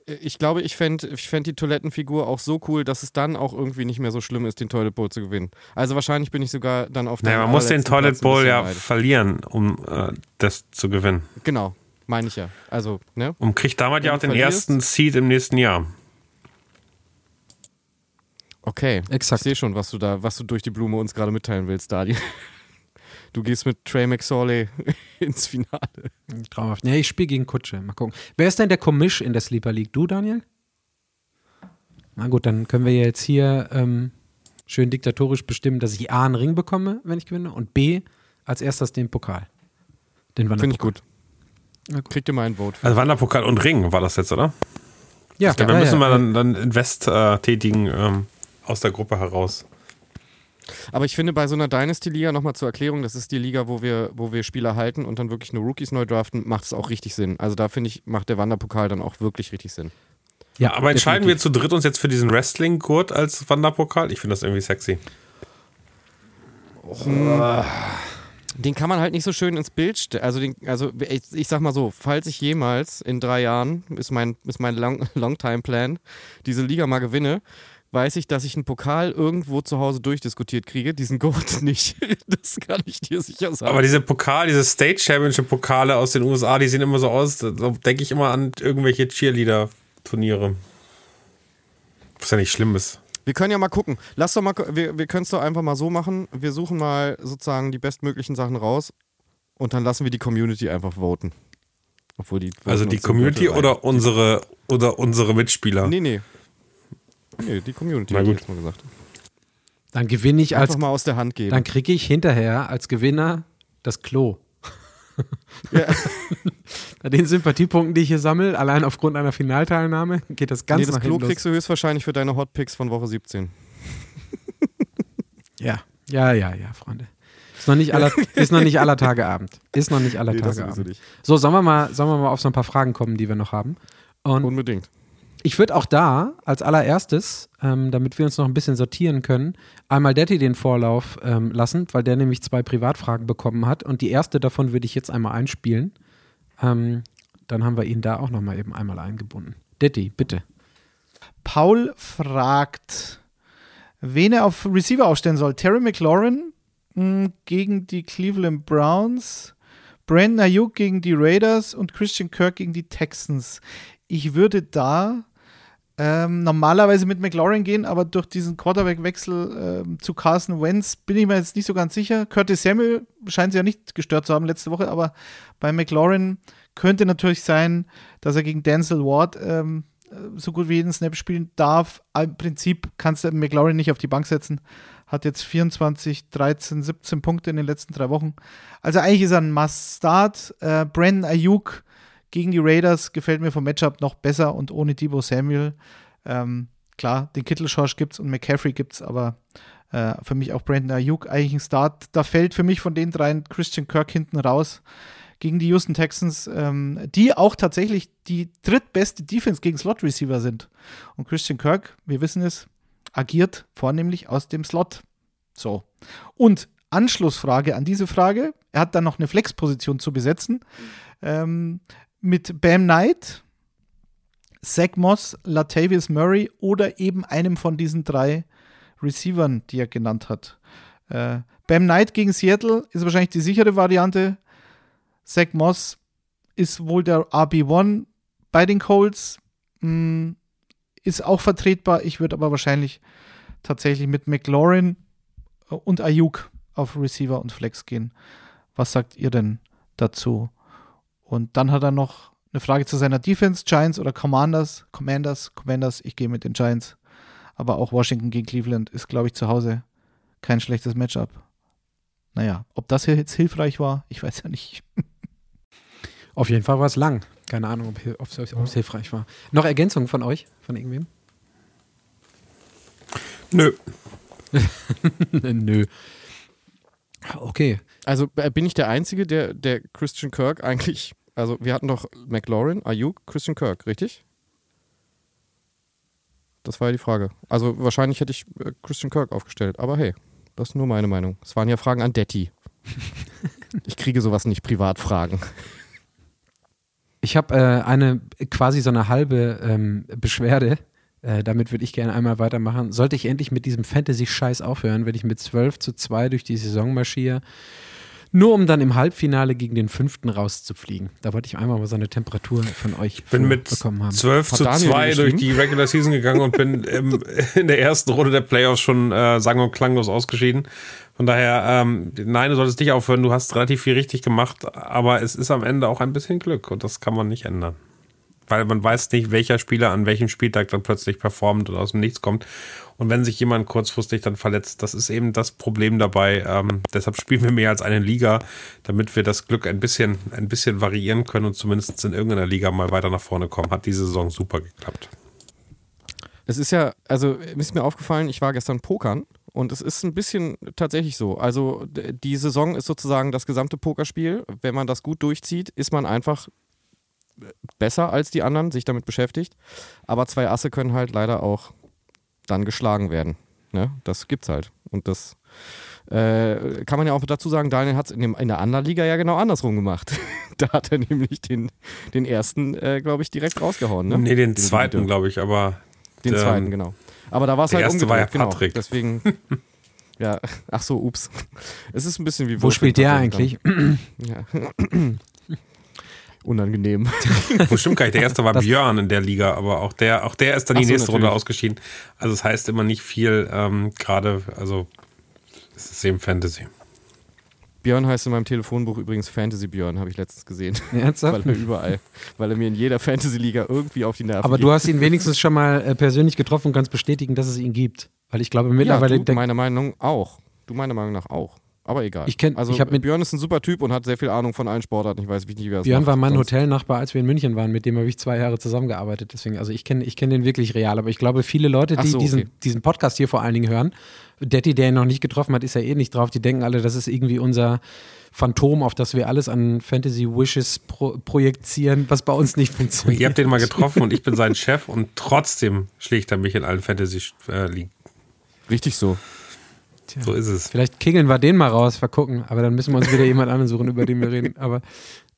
äh, ich glaube, ich fände ich fänd die Toilettenfigur auch so cool, dass es dann auch irgendwie nicht mehr so schlimm ist, den Toilet Bowl zu gewinnen. Also wahrscheinlich bin ich sogar dann auf Naja, dem man muss den Toilet Bowl ja neidisch. verlieren, um äh, das zu gewinnen. Genau, meine ich ja. Also, ne? Und kriegt damit ja Wenn auch du den verlierst- ersten Seed im nächsten Jahr. Okay. Exakt. Ich sehe schon, was du da, was du durch die Blume uns gerade mitteilen willst, Daniel. Du gehst mit Trey McSorley ins Finale. Traumhaft. Nee, ich spiele gegen Kutsche. Mal gucken. Wer ist denn der Commish in der Sleeper League? Du, Daniel? Na gut, dann können wir ja jetzt hier ähm, schön diktatorisch bestimmen, dass ich A einen Ring bekomme, wenn ich gewinne, und B als erstes den Pokal. Den Finde ich gut. Na gut. Kriegt ihr mal ein Vote. Also Wanderpokal und Ring war das jetzt, oder? Ja, Ich glaube, ja, müssen ja, wir dann, dann Invest äh, tätigen ähm, aus der Gruppe heraus. Aber ich finde, bei so einer Dynasty-Liga, nochmal zur Erklärung, das ist die Liga, wo wir, wo wir Spieler halten und dann wirklich nur Rookies neu draften, macht es auch richtig Sinn. Also da finde ich, macht der Wanderpokal dann auch wirklich richtig Sinn. Ja, Aber entscheiden wir definitiv. zu dritt uns jetzt für diesen Wrestling-Gurt als Wanderpokal? Ich finde das irgendwie sexy. Den kann man halt nicht so schön ins Bild stellen. Also, den, also ich, ich sag mal so, falls ich jemals in drei Jahren, ist mein, ist mein Long, Longtime-Plan, diese Liga mal gewinne, weiß ich, dass ich einen Pokal irgendwo zu Hause durchdiskutiert kriege. Diesen Goat nicht. Das kann ich dir sicher sagen. Aber diese Pokal, diese State Championship-Pokale aus den USA, die sehen immer so aus, da denke ich immer an irgendwelche Cheerleader-Turniere. Was ja nicht schlimm ist. Wir können ja mal gucken. Lass doch mal, wir, wir können es doch einfach mal so machen. Wir suchen mal sozusagen die bestmöglichen Sachen raus und dann lassen wir die Community einfach voten. Obwohl die Also die Community rein. oder unsere, oder unsere Mitspieler? Nee, nee. Nee, die Community, Na ich jetzt mal gesagt. Dann gewinne ich als. Einfach mal aus der Hand geben. Dann kriege ich hinterher als Gewinner das Klo. Ja. Bei den Sympathiepunkten, die ich hier sammle, allein aufgrund einer Finalteilnahme, geht das ganz nee, das nach Klo hinten los. kriegst du höchstwahrscheinlich für deine Hotpicks von Woche 17. Ja, ja, ja, ja, Freunde. Ist noch nicht aller, ist noch nicht aller Tage Abend. Ist noch nicht aller Nee, Tage Abend. So, sollen wir, mal, sollen wir mal auf so ein paar Fragen kommen, die wir noch haben? Und Unbedingt. Ich würde auch da als allererstes, ähm, damit wir uns noch ein bisschen sortieren können, einmal Detti den Vorlauf ähm, lassen, weil der nämlich zwei Privatfragen bekommen hat. Und die erste davon würde ich jetzt einmal einspielen. Ähm, dann haben wir ihn da auch nochmal eben einmal eingebunden. Detti, bitte. Paul fragt, wen er auf Receiver aufstellen soll. Terry McLaurin mh, gegen die Cleveland Browns, Brandon Ayuk gegen die Raiders und Christian Kirk gegen die Texans. Ich würde da ähm, normalerweise mit McLaurin gehen, aber durch diesen Quarterback-Wechsel ähm, zu Carson Wentz bin ich mir jetzt nicht so ganz sicher. Curtis Samuel scheint sie ja nicht gestört zu haben letzte Woche, aber bei McLaurin könnte natürlich sein, dass er gegen Denzel Ward ähm, so gut wie jeden Snap spielen darf. Im Prinzip kannst du McLaurin nicht auf die Bank setzen. Hat jetzt 24, 13, 17 Punkte in den letzten drei Wochen. Also eigentlich ist er ein Must-Start. Äh, Brandon Ayuk gegen die Raiders gefällt mir vom Matchup noch besser und ohne Debo Samuel. Ähm, klar, den Kittelschorsch gibt's und McCaffrey gibt's, aber äh, für mich auch Brandon Ayuk eigentlich ein Start. Da fällt für mich von den dreien Christian Kirk hinten raus gegen die Houston Texans, ähm, die auch tatsächlich die drittbeste Defense gegen Slot Receiver sind. Und Christian Kirk, wir wissen es, agiert vornehmlich aus dem Slot. So. Und Anschlussfrage an diese Frage, er hat dann noch eine Flexposition zu besetzen. Ähm, mit Bam Knight, Zach Moss, Latavius Murray oder eben einem von diesen drei Receivern, die er genannt hat. Äh, Bam Knight gegen Seattle ist wahrscheinlich die sichere Variante. Zach Moss ist wohl der RB1 bei den Colts. Hm, ist auch vertretbar. Ich würde aber wahrscheinlich tatsächlich mit McLaurin und Ayuk auf Receiver und Flex gehen. Was sagt ihr denn dazu? Und dann hat er noch eine Frage zu seiner Defense, Giants oder Commanders? Commanders, Commanders, ich gehe mit den Giants. Aber auch Washington gegen Cleveland ist, glaube ich, zu Hause kein schlechtes Matchup. Naja, ob das hier jetzt hilfreich war, ich weiß ja nicht. Auf jeden Fall war es lang. Keine Ahnung, ob es hilfreich war. Noch Ergänzungen von euch, von irgendwem? Nö. Nö. Okay. Also äh, bin ich der Einzige, der, der Christian Kirk eigentlich, also wir hatten doch McLaurin, Ayuk, Christian Kirk, richtig? Das war ja die Frage. Also wahrscheinlich hätte ich äh, Christian Kirk aufgestellt, aber hey, das ist nur meine Meinung. Es waren ja Fragen an Detti. ich kriege sowas nicht Privatfragen. Ich habe äh, eine quasi so eine halbe ähm, Beschwerde. Äh, damit würde ich gerne einmal weitermachen. Sollte ich endlich mit diesem Fantasy-Scheiß aufhören, wenn ich mit 12 zu 2 durch die Saison marschiere, nur um dann im Halbfinale gegen den fünften rauszufliegen. Da wollte ich einmal mal so eine Temperatur von euch Ich bin mit bekommen haben. 12 Hat zu Daniel 2 durch die Regular Season gegangen und bin im, in der ersten Runde der Playoffs schon äh, sang- und klanglos ausgeschieden. Von daher, ähm, nein, du solltest nicht aufhören. Du hast relativ viel richtig gemacht, aber es ist am Ende auch ein bisschen Glück und das kann man nicht ändern. Weil man weiß nicht, welcher Spieler an welchem Spieltag dann plötzlich performt und aus dem Nichts kommt. Und wenn sich jemand kurzfristig dann verletzt, das ist eben das Problem dabei. Ähm, deshalb spielen wir mehr als eine Liga, damit wir das Glück ein bisschen, ein bisschen variieren können und zumindest in irgendeiner Liga mal weiter nach vorne kommen. Hat diese Saison super geklappt. Es ist ja, also ist mir aufgefallen, ich war gestern pokern und es ist ein bisschen tatsächlich so. Also die Saison ist sozusagen das gesamte Pokerspiel. Wenn man das gut durchzieht, ist man einfach besser als die anderen, sich damit beschäftigt. Aber zwei Asse können halt leider auch dann geschlagen werden. Ne? Das gibt's halt. Und das äh, kann man ja auch dazu sagen, Daniel hat es in, in der anderen Liga ja genau andersrum gemacht. da hat er nämlich den, den ersten, äh, glaube ich, direkt rausgehauen. Ne? Nee, den zweiten, Video. glaube ich, aber Den Ähm, zweiten, genau. Aber da war es der halt erste war ja umgedreht, genau. Patrick. Deswegen, ja, ach so, ups. Es ist ein bisschen wie Wo spielt der eigentlich? Ja. Unangenehm. wo stimmt gar nicht. Der erste war Das- Björn in der Liga, aber auch der, auch der ist dann die so, nächste Runde natürlich. ausgeschieden. Also es heißt immer nicht viel, ähm, gerade, also es ist eben Fantasy. Björn heißt in meinem Telefonbuch übrigens Fantasy Björn, habe ich letztens gesehen. Ernsthaft? weil er überall, weil er mir in jeder Fantasy-Liga irgendwie auf die Nerven Aber geht. du hast ihn wenigstens schon mal äh, persönlich getroffen und kannst bestätigen, dass es ihn gibt. Weil ich glaube ja, mittlerweile. du, der- meiner Meinung auch. Du meiner Meinung nach auch. Aber egal. Ich kenn- also ich mit- Björn ist ein super Typ und hat sehr viel Ahnung von allen Sportarten. Ich weiß nicht, wie er das Björn macht. war mein Hotelnachbar, als wir in München waren, mit dem habe ich zwei Jahre zusammengearbeitet. Deswegen, also ich kenne ich kenn den wirklich real. Aber ich glaube, viele Leute, die so, diesen, okay. diesen Podcast hier vor allen Dingen hören, Detti, der ihn noch nicht getroffen hat, ist ja eh nicht drauf. Die denken alle, das ist irgendwie unser Phantom, auf das wir alles an Fantasy Wishes pro projizieren, was bei uns nicht funktioniert. Ihr habt den mal getroffen und ich bin sein Chef und trotzdem schlägt er mich in allen Fantasy-Ligen. Richtig so. So ist es. Vielleicht kegeln wir den mal raus, vergucken. Aber dann müssen wir uns wieder jemand anderen suchen, über den wir reden. Aber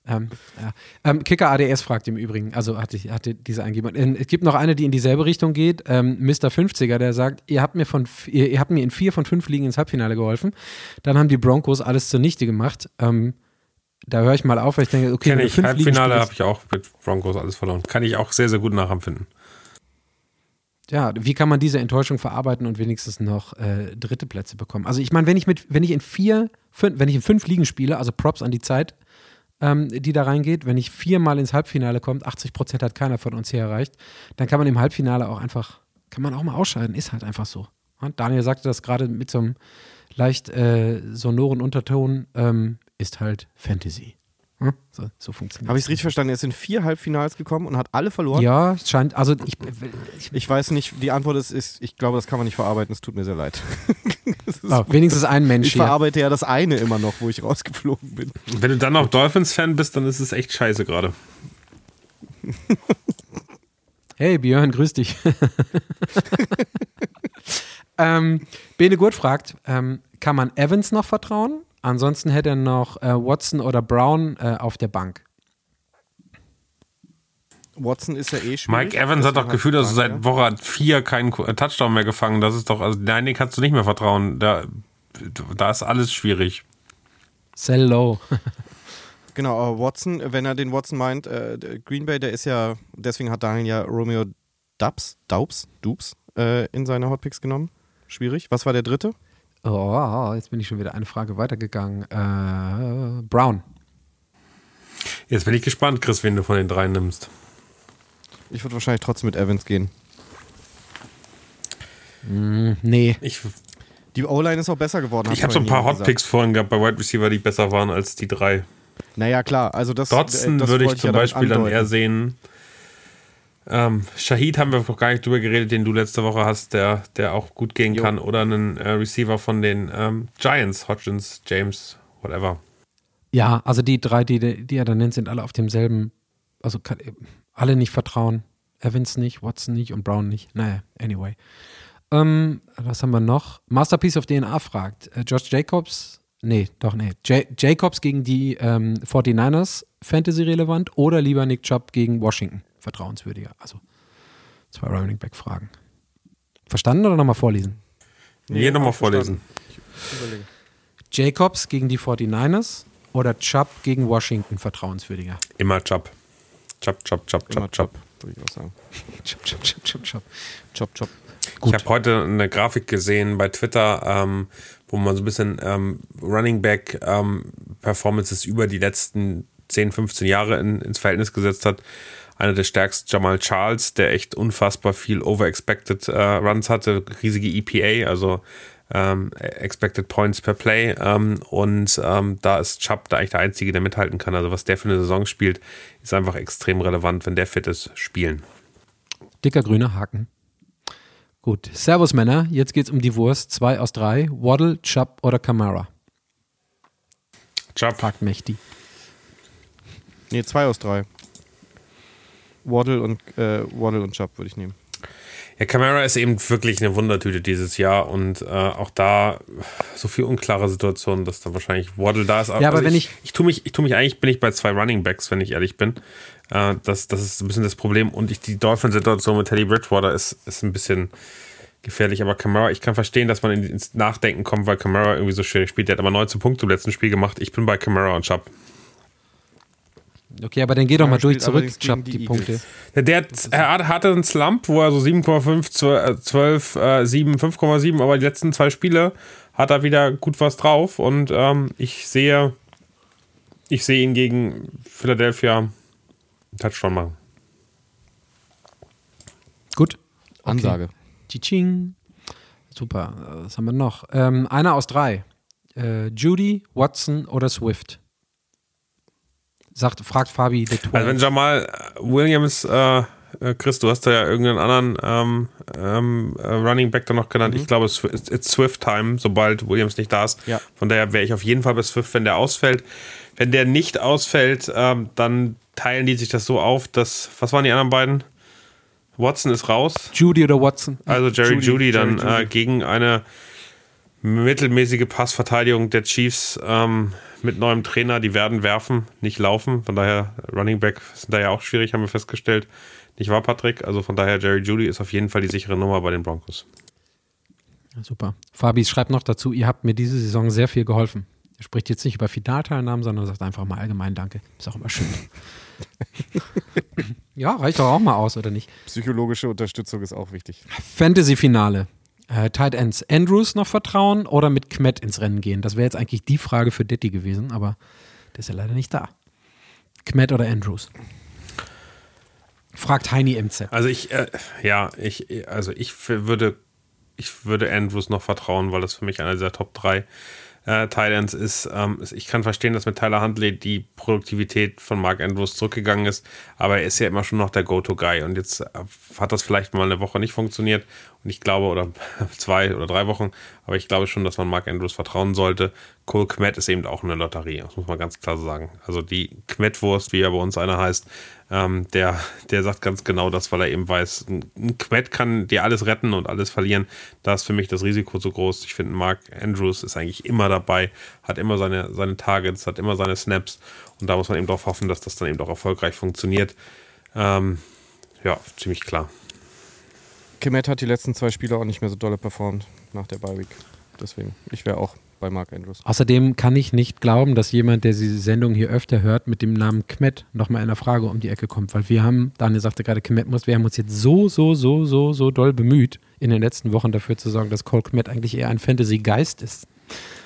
ähm, ja. ähm, Kicker ADS fragt im Übrigen, also hatte, hatte diese eingegeben. Ähm, Es gibt noch eine, die in dieselbe Richtung geht. Ähm, Mr. 50er, der sagt, ihr habt mir von ihr, ihr habt mir in vier von fünf Ligen ins Halbfinale geholfen. Dann haben die Broncos alles zunichte gemacht. Ähm, da höre ich mal auf, weil ich denke, okay, du ich. Halbfinale habe ich auch mit Broncos alles verloren. Kann ich auch sehr, sehr gut nachempfinden. Ja, wie kann man diese Enttäuschung verarbeiten und wenigstens noch äh, dritte Plätze bekommen? Also ich meine, wenn ich mit, wenn ich in vier, fünf, wenn ich in fünf Ligen spiele, also Props an die Zeit, ähm, die da reingeht, wenn ich viermal ins Halbfinale kommt, 80 Prozent hat keiner von uns hier erreicht, dann kann man im Halbfinale auch einfach, kann man auch mal ausscheiden, ist halt einfach so. Und Daniel sagte das gerade mit so einem leicht äh, sonoren Unterton, ähm, ist halt Fantasy. Hm? So, so funktioniert Habe ich es richtig verstanden? Er ist in vier Halbfinals gekommen und hat alle verloren? Ja, es scheint, also ich, ich Ich weiß nicht, die Antwort ist, ist, ich glaube, das kann man nicht verarbeiten, es tut mir sehr leid. Oh, wenigstens ein Mensch ich hier. verarbeite ja das eine immer noch, wo ich rausgeflogen bin. Wenn du dann noch Dolphins-Fan bist, dann ist es echt scheiße gerade. Hey Björn, grüß dich. ähm, Bene Gurt fragt, ähm, kann man Evans noch vertrauen? Ansonsten hätte er noch äh, Watson oder Brown äh, auf der Bank. Watson ist ja eh schwierig. Mike Evans hat doch Deswegen gefühlt, dass er seit Woche vier keinen Ko- Touchdown mehr gefangen. Das ist doch, also nein, den kannst du nicht mehr vertrauen. Da, da ist alles schwierig. Sell low. Genau, aber Watson, wenn er den Watson meint, äh, Green Bay, der ist ja, deswegen hat Daniel ja Romeo Dubs, Daubs, Dubs äh, in seine Hotpicks genommen. Schwierig. Was war der dritte? Oh, jetzt bin ich schon wieder eine Frage weitergegangen. Äh, Brown. Jetzt bin ich gespannt, Chris, wen du von den drei nimmst. Ich würde wahrscheinlich trotzdem mit Evans gehen. Nee. Ich, Die O-Line ist auch besser geworden. ich habe so ein paar Hotpicks vorhin gehabt bei Wide Receiver, die besser waren als die drei. Naja, klar. Also das, Trotzdem äh, das würde ich zum ja Beispiel dann eher sehen. Ähm, Shahid haben wir noch gar nicht drüber geredet, den du letzte Woche hast, der, der auch gut gehen Jo. kann. Oder einen äh, Receiver von den ähm, Giants, Hodgins, James, whatever. Ja, also die drei, die, die er da nennt, sind alle auf demselben, also kann, alle nicht vertrauen. Evans nicht, Watson nicht und Brown nicht. Naja, anyway. Ähm, was haben wir noch? Masterpiece of DNA fragt. Äh, Josh Jacobs, nee, doch, nee. Ja Jacobs gegen die ähm, 49ers, Fantasy relevant oder lieber Nick Chubb gegen Washington, vertrauenswürdiger. Also zwei Running Back Fragen. Verstanden oder nochmal vorlesen? Nee, Hier nochmal vorlesen. Jacobs gegen die 49ers oder Chubb gegen Washington, vertrauenswürdiger. Immer Chubb. Chubb, Chubb, Chubb, Immer Chubb, Chubb. Chop, würde ich auch sagen. Chubb, Chubb, Chubb, Chubb, Chubb. Chop, chop. Ich habe heute eine Grafik gesehen bei Twitter, ähm, wo man so ein bisschen ähm, Running Back ähm, Performances über die letzten 10, 15 Jahre in, ins Verhältnis gesetzt hat. Einer der stärksten, Jamal Charles, der echt unfassbar viel Overexpected äh, Runs hatte, riesige EPA, also ähm, Expected Points per Play. Ähm, und ähm, da ist Chubb da eigentlich der Einzige, der mithalten kann. Also was der für eine Saison spielt, ist einfach extrem relevant, wenn der fit ist, spielen. Dicker grüner Haken. Gut. Servus Männer, jetzt geht's um die Wurst. Zwei aus drei. Waddle, Chubb oder Kamara? Chubb. Fragt Mächti. Nee, zwei aus drei. Waddle und, äh, Waddle und Chop würde ich nehmen. Ja, Camara ist eben wirklich eine Wundertüte dieses Jahr und äh, auch da so viel unklare Situationen, dass da wahrscheinlich Waddle da ist. Ja, aber wenn ich, ich tue mich, ich tue mich eigentlich, bin ich bei zwei Running Backs, wenn ich ehrlich bin. Äh, das, das ist ein bisschen das Problem und ich, die Dolphin-Situation mit Teddy Bridgewater ist, ist ein bisschen gefährlich, aber Camara, ich kann verstehen, dass man in, ins Nachdenken kommt, weil Camara irgendwie so schwierig spielt. Der hat aber 19 Punkte im letzten Spiel gemacht. Ich bin bei Camara und Chubb. Okay, aber dann geh doch mal durch zurück, Chubb, die die. Punkte. Der, der er hat- hatte einen Slump, wo er so 7,5, 12, äh, 7, 5,7, aber die letzten zwei Spiele hat er wieder gut was drauf und ähm, ich sehe, ich sehe ihn gegen Philadelphia Touchdown machen. Gut. Ansage. Tsching. Super. Äh, Was haben wir noch? Ähm, einer aus drei. Äh, Judy, Watson oder Swift? Sagt, fragt Fabi the Also wenn 12. Jamal Williams, äh, äh, Chris, du hast da ja irgendeinen anderen ähm, ähm, äh, Running Back da noch genannt. Ich glaube, es ist it's Swift Time, sobald Williams nicht da ist. Ja. Von daher wäre ich auf jeden Fall bei Swift, wenn der ausfällt. Wenn der nicht ausfällt, ähm, dann teilen die sich das so auf, dass, was waren die anderen beiden? Watson ist raus. Judy oder Watson? Also Jerry Judy, Judy, dann Jerry Judy. Äh, gegen eine mittelmäßige Passverteidigung der Chiefs ähm, mit neuem Trainer. Die werden werfen, nicht laufen. Von daher Running Back sind da ja auch schwierig, haben wir festgestellt. Nicht wahr, Patrick? Also von daher Jerry Judy ist auf jeden Fall die sichere Nummer bei den Broncos. Ja, super. Fabi schreibt noch dazu, ihr habt mir diese Saison sehr viel geholfen. Er spricht jetzt nicht über Finalteilnahmen, sondern sagt einfach mal allgemein Danke. Ist auch immer schön. ja, reicht doch auch mal aus, oder nicht? Psychologische Unterstützung ist auch wichtig. Fantasy-Finale. Äh, Tight Ends. Andrews noch vertrauen oder mit Kmet ins Rennen gehen? Das wäre jetzt eigentlich die Frage für Ditti gewesen, aber der ist ja leider nicht da. Kmet oder Andrews? Fragt Heini MZ. Also ich, äh, ja, ich, also ich würde, ich würde Andrews noch vertrauen, weil das für mich einer dieser Top 3 äh, Titans ist, ähm, ich kann verstehen, dass mit Tyler Huntley die Produktivität von Mark Andrews zurückgegangen ist, aber er ist ja immer schon noch der Go-To-Guy und jetzt äh, hat das vielleicht mal eine Woche nicht funktioniert und ich glaube, oder zwei oder drei Wochen, aber ich glaube schon, dass man Mark Andrews vertrauen sollte. Cole Kmet ist eben auch eine Lotterie, das muss man ganz klar sagen. Also die Kmet-Wurst, wie er bei uns einer heißt, ähm, der, der sagt ganz genau das, weil er eben weiß, ein Quet kann dir alles retten und alles verlieren. Da ist für mich das Risiko so groß. Ich finde, Mark Andrews ist eigentlich immer dabei, hat immer seine, seine Targets, hat immer seine Snaps und da muss man eben darauf hoffen, dass das dann eben auch erfolgreich funktioniert. Ähm, ja, ziemlich klar. Kemet hat die letzten zwei Spiele auch nicht mehr so dolle performt nach der Bye Week. Deswegen, ich wäre auch bei Mark Andrews. Außerdem kann ich nicht glauben, dass jemand, der diese Sendung hier öfter hört, mit dem Namen Kmet nochmal in der Frage um die Ecke kommt. Weil wir haben, Daniel sagte gerade, Kmet muss, wir haben uns jetzt so, so, so, so, so doll bemüht, in den letzten Wochen dafür zu sorgen, dass Cole Kmet eigentlich eher ein Fantasy-Geist ist.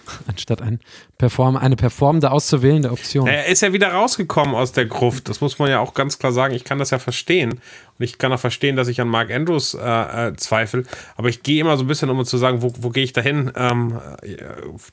anstatt ein Perform eine performende auszuwählende Option. Er ist ja wieder rausgekommen aus der Gruft. Das muss man ja auch ganz klar sagen. Ich kann das ja verstehen. Und ich kann auch verstehen, dass ich an Mark Andrews äh, äh, zweifle. Aber ich gehe immer so ein bisschen, um zu sagen, wo, wo gehe ich da hin? Ähm, äh,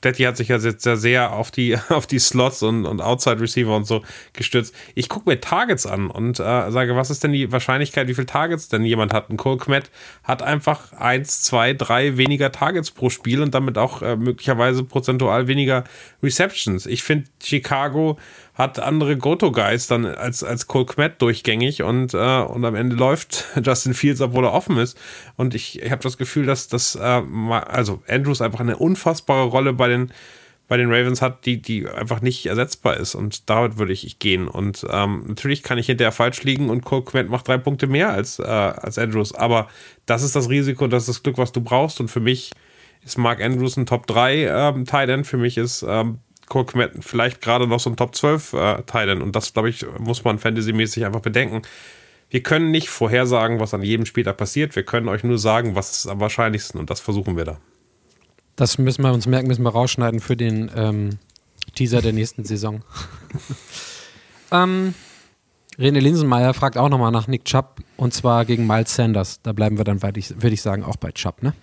Daddy hat sich ja sehr, sehr auf die, auf die Slots und, und Outside Receiver und so gestürzt. Ich gucke mir Targets an und äh, sage, was ist denn die Wahrscheinlichkeit, wie viele Targets denn jemand hat? Ein Cole Kmet hat einfach eins, zwei, drei weniger Targets pro Spiel und damit auch äh, möglicherweise prozentual weniger Receptions. Ich finde, Chicago hat andere Goto-Guys dann als, als Cole Kmet durchgängig und, äh, und am Ende läuft Justin Fields, obwohl er offen ist. Und ich, ich habe das Gefühl, dass das, äh, also Andrews einfach eine unfassbare Rolle bei den, bei den Ravens hat, die, die einfach nicht ersetzbar ist. Und damit würde ich gehen. Und ähm, natürlich kann ich hinterher falsch liegen und Cole Kmet macht drei Punkte mehr als, äh, als Andrews. Aber das ist das Risiko, das ist das Glück, was du brauchst. Und für mich ist Mark Andrews ein Top 3 ähm, Tight End. Für mich ist ähm, Kmet vielleicht gerade noch so ein Top 12 äh, End. Und das, glaube ich, muss man fantasymäßig einfach bedenken. Wir können nicht vorhersagen, was an jedem Spieltag passiert. Wir können euch nur sagen, was ist am wahrscheinlichsten. Und das versuchen wir da. Das müssen wir uns merken, müssen wir rausschneiden für den ähm, Teaser der nächsten Saison. ähm, René Linsenmeier fragt auch nochmal nach Nick Chubb und zwar gegen Miles Sanders. Da bleiben wir dann, würde ich sagen, auch bei Chubb, ne?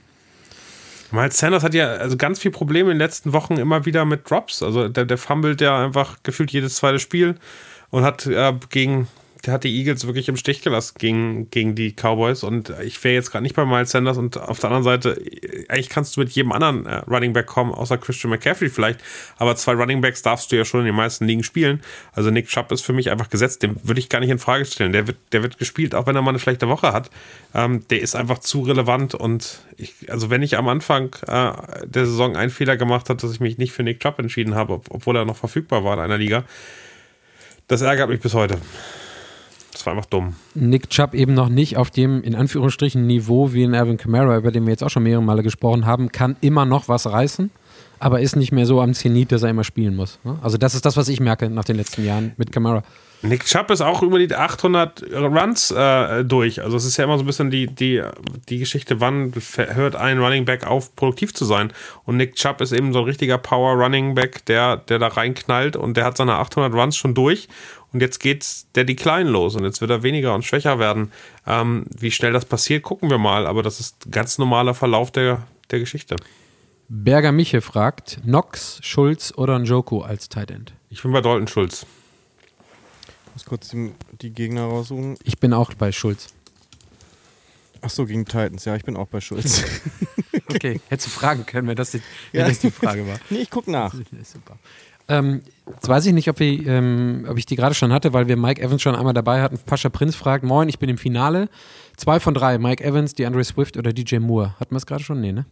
Miles Sanders hat ja also ganz viel Probleme in den letzten Wochen immer wieder mit Drops. Also der, der fummelt ja einfach gefühlt jedes zweite Spiel und hat äh, gegen hat die Eagles wirklich im Stich gelassen gegen, gegen die Cowboys und ich wäre jetzt gerade nicht bei Miles Sanders und auf der anderen Seite, eigentlich kannst du mit jedem anderen äh, Running Back kommen, außer Christian McCaffrey vielleicht, aber zwei Running Backs darfst du ja schon in den meisten Ligen spielen. Also Nick Chubb ist für mich einfach gesetzt, den würde ich gar nicht in Frage stellen. Der wird, der wird gespielt, auch wenn er mal eine schlechte Woche hat. Ähm, der ist einfach zu relevant und ich, also wenn ich am Anfang äh, der Saison einen Fehler gemacht habe, dass ich mich nicht für Nick Chubb entschieden habe, obwohl er noch verfügbar war in einer Liga, das ärgert mich bis heute. Das war einfach dumm. Nick Chubb eben noch nicht auf dem, in Anführungsstrichen, Niveau wie in Alvin Kamara, über den wir jetzt auch schon mehrere Male gesprochen haben, kann immer noch was reißen, aber ist nicht mehr so am Zenit, dass er immer spielen muss. Ne? Also das ist das, was ich merke nach den letzten Jahren mit Kamara. Nick Chubb ist auch über die 800 Runs äh, durch. Also es ist ja immer so ein bisschen die, die, die Geschichte, wann hört ein Running Back auf, produktiv zu sein. Und Nick Chubb ist eben so ein richtiger Power Running Back, der, der da reinknallt und der hat seine 800 Runs schon durch und jetzt geht der Decline los und jetzt wird er weniger und schwächer werden. Ähm, wie schnell das passiert, gucken wir mal, aber das ist ein ganz normaler Verlauf der, der Geschichte. Berger Miche fragt, Knox, Schulz oder Njoku als Tight End? Ich bin bei Dalton Schulz. Ich muss kurz die, die Gegner raussuchen. Ich bin auch bei Schulz. Ach so, gegen Titans. Ja, ich bin auch bei Schulz. okay, hättest du fragen können, wenn das die, wenn ja. das die Frage war. Nee, ich guck nach. Super. Ähm, jetzt weiß ich nicht, ob, wir, ähm, ob ich die gerade schon hatte, weil wir Mike Evans schon einmal dabei hatten. Pascha Prinz fragt: Moin, ich bin im Finale. Zwei von drei: Mike Evans, DeAndre Swift oder DJ Moore. Hatten wir es gerade schon? Nee, ne?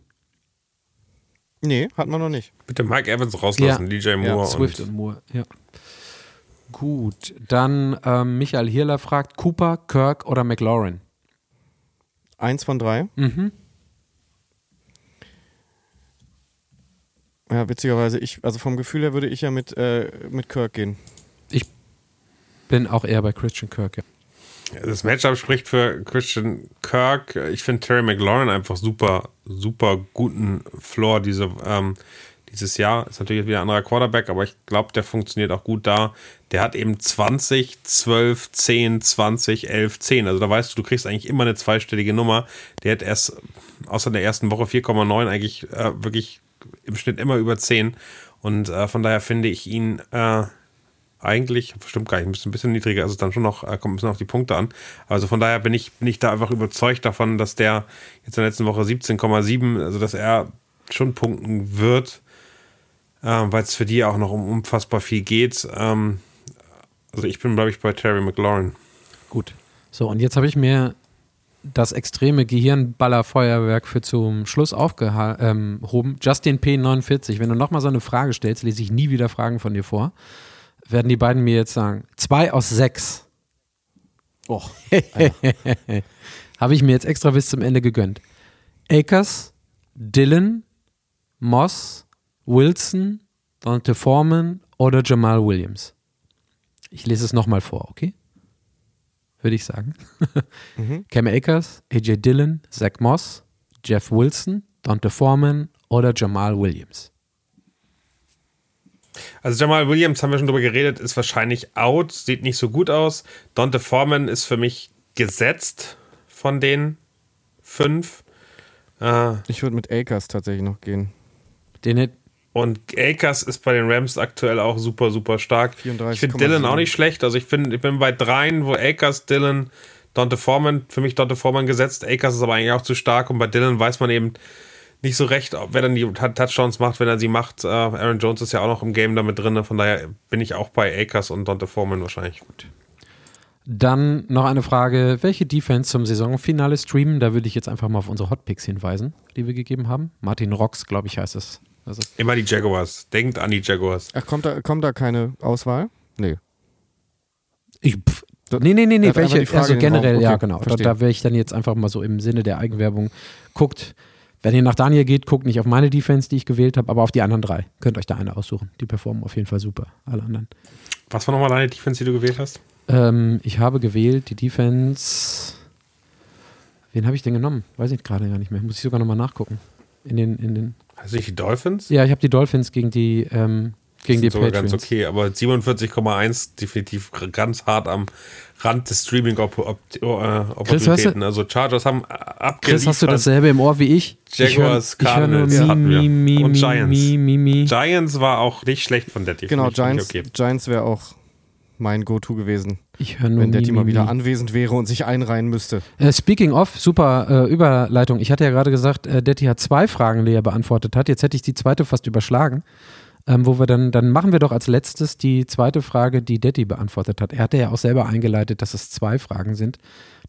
Nee, hatten wir noch nicht. Bitte Mike Evans rauslassen, ja. DJ Moore. Ja, Swift und, und Moore, ja. Gut, dann ähm, Michael Hirler fragt: Cooper, Kirk oder McLaurin? Eins von drei. Mhm. Ja, witzigerweise, ich, also vom Gefühl her würde ich ja mit, äh, mit Kirk gehen. Ich bin auch eher bei Christian Kirk, ja. Das Matchup spricht für Christian Kirk. Ich finde Terry McLaurin einfach super, super guten Floor diese, ähm, dieses Jahr. Ist natürlich wieder ein anderer Quarterback, aber ich glaube, der funktioniert auch gut da. Der hat eben 20, 12, 10, 20, 11, 10. Also da weißt du, du kriegst eigentlich immer eine zweistellige Nummer. Der hat erst außer der ersten Woche 4,9 eigentlich äh, wirklich im Schnitt immer über 10. Und äh, von daher finde ich ihn äh, eigentlich, stimmt gar nicht, ein bisschen niedriger, also dann schon noch, äh, kommt ein bisschen auf die Punkte an. Also von daher bin ich, bin ich da einfach überzeugt davon, dass der jetzt in der letzten Woche 17,7, also dass er schon punkten wird, äh, weil es für die auch noch um unfassbar viel geht. Ähm, also ich bin, glaube ich, bei Terry McLaurin. Gut. So, und jetzt habe ich mir das extreme Gehirnballerfeuerwerk für zum Schluss aufgehoben. Ähm, Justin P49, wenn du nochmal so eine Frage stellst, lese ich nie wieder Fragen von dir vor. Werden die beiden mir jetzt sagen, zwei aus sechs. Och, Habe ich mir jetzt extra bis zum Ende gegönnt. Akers, Dylan, Moss, Wilson, Dante Foreman oder Jamal Williams. Ich lese es nochmal vor, okay? Würde ich sagen. Cam Akers, AJ Dillon, Zach Moss, Jeff Wilson, Dante Foreman oder Jamal Williams. Also Jamal Williams, haben wir schon drüber geredet, ist wahrscheinlich out, sieht nicht so gut aus. Dante Foreman ist für mich gesetzt von den fünf. Äh, ich würde mit Akers tatsächlich noch gehen. Den und Akers ist bei den Rams aktuell auch super, super stark. 34,7. Ich finde Dylan auch nicht schlecht. Also ich, find, ich bin bei dreien, wo Akers, Dylan, Dante Foreman, für mich Dante Foreman gesetzt. Akers ist aber eigentlich auch zu stark und bei Dylan weiß man eben nicht so recht, wer dann die Touchdowns macht, wenn er sie macht. Äh, Aaron Jones ist ja auch noch im Game damit drin. Von daher bin ich auch bei Akers und Dante Foreman wahrscheinlich gut. Dann noch eine Frage: Welche Defense zum Saisonfinale streamen? Da würde ich jetzt einfach mal auf unsere Hotpicks hinweisen, die wir gegeben haben. Martin Rocks, glaube ich, heißt es. Ist Immer die Jaguars. Denkt an die Jaguars. Ach, kommt da, kommt da keine Auswahl? Nee. Ich, pf, nee, nee, nee, nee, Einfach welche, Frage also generell, ja, Okay, genau. Da, verstehe. da wäre ich dann jetzt einfach mal so im Sinne der Eigenwerbung. Guckt, wenn ihr nach Daniel geht, guckt nicht auf meine Defense, die ich gewählt habe, aber auf die anderen drei. Könnt euch da eine aussuchen. Die performen auf jeden Fall super, alle anderen. Was war nochmal deine Defense, die du gewählt hast? Ähm, ich habe gewählt die Defense. Wen habe ich denn genommen? Weiß ich gerade gar nicht mehr. Muss ich sogar nochmal nachgucken. In den, in den. Also nicht die Dolphins? Ja, ich habe die Dolphins gegen die, ähm, gegen die sogar Patriots. ganz okay, aber 47,1 definitiv ganz hart am Rand des Streaming-Opportunitäten. Also Chargers haben abgeliefert. Chris, hast du dasselbe im Ohr wie ich? Jaguars, ich nur Cardinals hatten wir. mi, mi, Und Giants. mi, mi, mi. Giants war auch nicht schlecht von Detti. Genau, ich- finde Giants, ich Okay. Giants wäre auch mein Go-To gewesen, Ich höre nur wenn der Team mal wieder anwesend wäre und sich einreihen müsste. Äh, speaking of, super äh, Überleitung. Ich hatte ja gerade gesagt, äh, Detti hat zwei Fragen, die er beantwortet hat. Jetzt hätte ich die zweite fast überschlagen. Ähm, wo wir dann, dann machen wir doch als letztes die zweite Frage, die Detti beantwortet hat. Er hatte ja auch selber eingeleitet, dass es zwei Fragen sind.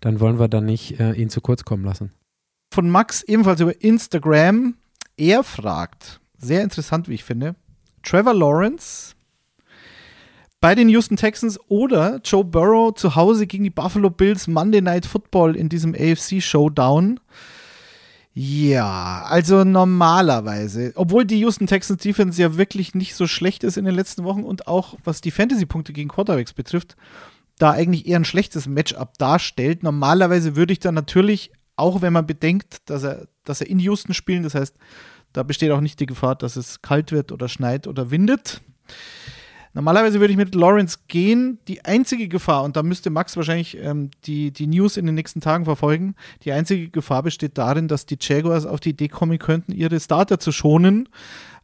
Dann wollen wir dann nicht äh, ihn zu kurz kommen lassen. Von Max ebenfalls über Instagram. Er fragt, sehr interessant, wie ich finde, Trevor Lawrence bei den Houston Texans oder Joe Burrow zu Hause gegen die Buffalo Bills Monday Night Football in diesem AFC Showdown. Ja, also normalerweise, obwohl die Houston Texans Defense ja wirklich nicht so schlecht ist in den letzten Wochen und auch was die Fantasy-Punkte gegen Quarterbacks betrifft, da eigentlich eher ein schlechtes Matchup darstellt. Normalerweise würde ich dann natürlich, auch wenn man bedenkt, dass er, dass er in Houston spielen, das heißt, da besteht auch nicht die Gefahr, dass es kalt wird oder schneit oder windet. Normalerweise würde ich mit Lawrence gehen. Die einzige Gefahr, und da müsste Max wahrscheinlich ähm, die, die News in den nächsten Tagen verfolgen, die einzige Gefahr besteht darin, dass die Jaguars auf die Idee kommen könnten, ihre Starter zu schonen,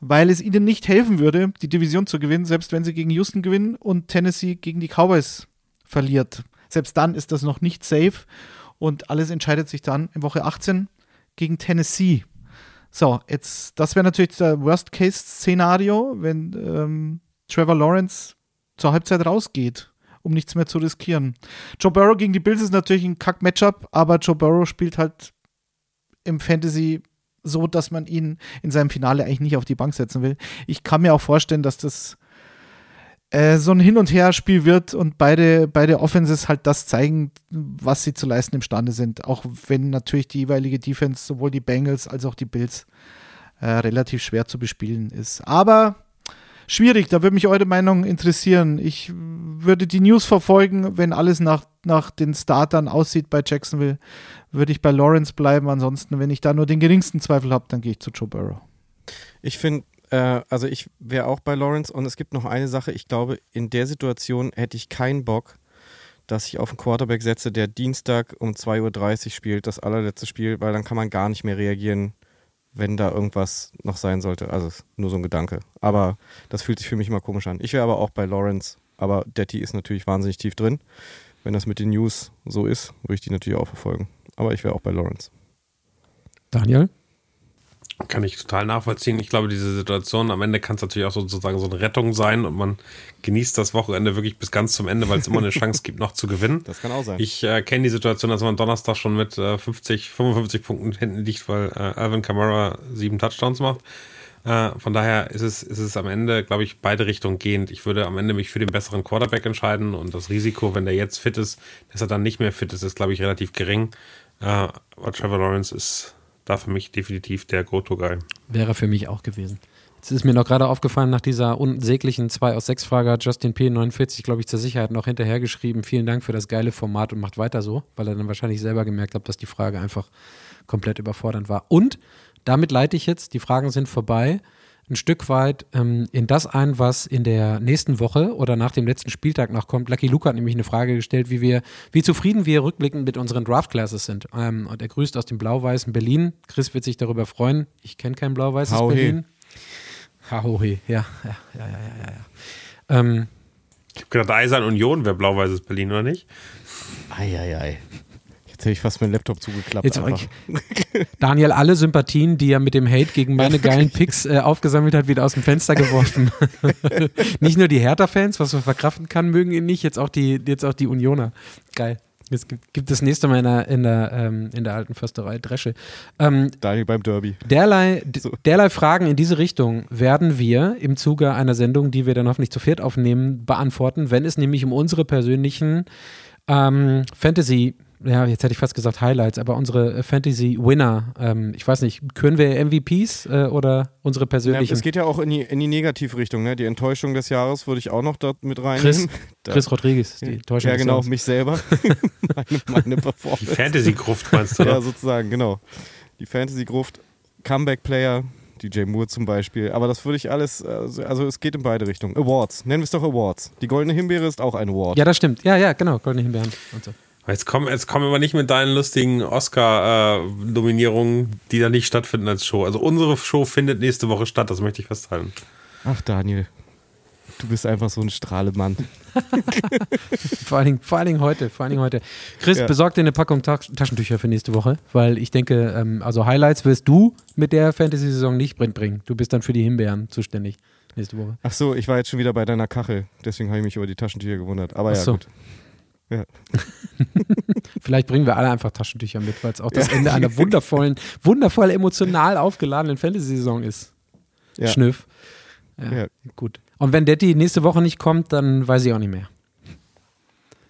weil es ihnen nicht helfen würde, die Division zu gewinnen, selbst wenn sie gegen Houston gewinnen und Tennessee gegen die Cowboys verliert. Selbst dann ist das noch nicht safe und alles entscheidet sich dann in Woche 18 gegen Tennessee. So, jetzt, das wäre natürlich der Worst-Case-Szenario, wenn ähm, Trevor Lawrence zur Halbzeit rausgeht, um nichts mehr zu riskieren. Joe Burrow gegen die Bills ist natürlich ein Kack-Matchup, aber Joe Burrow spielt halt im Fantasy so, dass man ihn in seinem Finale eigentlich nicht auf die Bank setzen will. Ich kann mir auch vorstellen, dass das äh, so ein Hin- und Her-Spiel wird und beide, beide Offenses halt das zeigen, was sie zu leisten imstande sind. Auch wenn natürlich die jeweilige Defense, sowohl die Bengals als auch die Bills, äh, relativ schwer zu bespielen ist. Aber schwierig, da würde mich eure Meinung interessieren. Ich würde die News verfolgen, wenn alles nach, nach den Startern aussieht bei Jacksonville, würde ich bei Lawrence bleiben. Ansonsten, wenn ich da nur den geringsten Zweifel habe, dann gehe ich zu Joe Burrow. Ich finde, äh, also ich wäre auch bei Lawrence und es gibt noch eine Sache. Ich glaube, in der Situation hätte ich keinen Bock, dass ich auf einen Quarterback setze, der Dienstag um 2.30 Uhr spielt, das allerletzte Spiel, weil dann kann man gar nicht mehr reagieren, wenn da irgendwas noch sein sollte. Also nur so ein Gedanke. Aber das fühlt sich für mich immer komisch an. Ich wäre aber auch bei Lawrence, aber Detti ist natürlich wahnsinnig tief drin. Wenn das mit den News so ist, würde ich die natürlich auch verfolgen. Aber ich wäre auch bei Lawrence. Daniel? Kann ich total nachvollziehen. Ich glaube, diese Situation am Ende kann es natürlich auch sozusagen so eine Rettung sein und man genießt das Wochenende wirklich bis ganz zum Ende, weil es immer eine Chance gibt, noch zu gewinnen. Das kann auch sein. Ich äh, kenne die Situation, dass man Donnerstag schon mit äh, 50, 55 Punkten hinten liegt, weil äh, Alvin Kamara sieben Touchdowns macht. Äh, von daher ist es, ist es am Ende, glaube ich, beide Richtungen gehend. Ich würde am Ende mich für den besseren Quarterback entscheiden und das Risiko, wenn der jetzt fit ist, dass er dann nicht mehr fit ist, ist, glaube ich, relativ gering. Äh, aber Trevor Lawrence ist da für mich definitiv der Go-To-Guy. Wäre für mich auch gewesen. Jetzt ist mir noch gerade aufgefallen, nach dieser unsäglichen 2 aus 6 Frage hat Justin P49, glaube ich, zur Sicherheit noch hinterhergeschrieben. Vielen Dank für das geile Format und macht weiter so, weil er dann wahrscheinlich selber gemerkt hat, dass die Frage einfach komplett überfordernd war. Und damit leite ich jetzt, die Fragen sind vorbei, ein Stück weit ähm, in das ein, was in der nächsten Woche oder nach dem letzten Spieltag noch kommt. Lucky Luke hat nämlich eine Frage gestellt, wie wir, wie zufrieden wir rückblickend mit unseren Draft Classes sind. Ähm, und er grüßt aus dem blau-weißen Berlin. Chris wird sich darüber freuen. Ich kenne kein blau-weißes Hau he. Berlin. Hahohe, ja, ja, ja, ja, ja, ja. ja. Ähm, Ich habe gedacht, Eisern Union wäre blau-weißes Berlin, oder nicht? Eieiei. Jetzt hätte ich fast meinen Laptop zugeklappt. Jetzt einfach. Daniel alle Sympathien, die er mit dem Hate gegen meine geilen Picks äh, aufgesammelt hat, wieder aus dem Fenster geworfen. nicht nur die Hertha-Fans, was man verkraften kann, mögen ihn nicht, jetzt auch die, jetzt auch die Unioner. Geil. Es gibt, gibt das nächste Mal in der, in der, ähm, in der alten Försterei Dresche. Ähm, Daniel beim Derby. derlei, d- derlei Fragen in diese Richtung werden wir im Zuge einer Sendung, die wir dann hoffentlich zu viert aufnehmen, beantworten, wenn es nämlich um unsere persönlichen ähm, Fantasy, ja, jetzt hätte ich fast gesagt Highlights, aber unsere Fantasy-Winner, ähm, ich weiß nicht, können wir MVPs äh, oder unsere Ja, persönlichen? es geht ja auch in die, in die Negativrichtung. Ne? Die Enttäuschung des Jahres würde ich auch noch dort mit Chris, reinnehmen. Da- Chris Rodriguez, die Täuschung. ja, genau, mich selber. meine, meine Die Performance. Fantasy-Gruft meinst du, Ja, sozusagen, genau. Die Fantasy-Gruft, Comeback-Player, DJ Moore zum Beispiel. Aber das würde ich alles, also also es geht in beide Richtungen. Awards, nennen wir es doch Awards. Die Goldene Himbeere ist auch ein Award. Ja, das stimmt. Ja, ja, genau, Goldene Himbeeren und so. Jetzt kommen jetzt kommen wir nicht mit deinen lustigen Oscar-Nominierungen, die da nicht stattfinden als Show. Also unsere Show findet nächste Woche statt, das möchte ich festhalten. Ach, Daniel. Du bist einfach so ein Strahlemann. Vor allen, Dingen, vor allen Dingen heute, vor allen Dingen heute. Chris, Ja. besorg dir eine Packung Ta Taschentücher für nächste Woche, weil ich denke, ähm, also Highlights wirst du mit der Fantasy-Saison nicht bringen. Du bist dann für die Himbeeren zuständig nächste Woche. Ach so, ich war jetzt schon wieder bei deiner Kachel. Deswegen habe ich mich über die Taschentücher gewundert. Aber Ach ja, so. gut. Vielleicht bringen wir alle einfach Taschentücher mit, weil es auch das Ende einer wundervollen, wundervoll emotional aufgeladenen Fantasy-Saison ist. Ja. Schnüff. Ja, Ja. Gut. Und wenn Detti nächste Woche nicht kommt, dann weiß ich auch nicht mehr.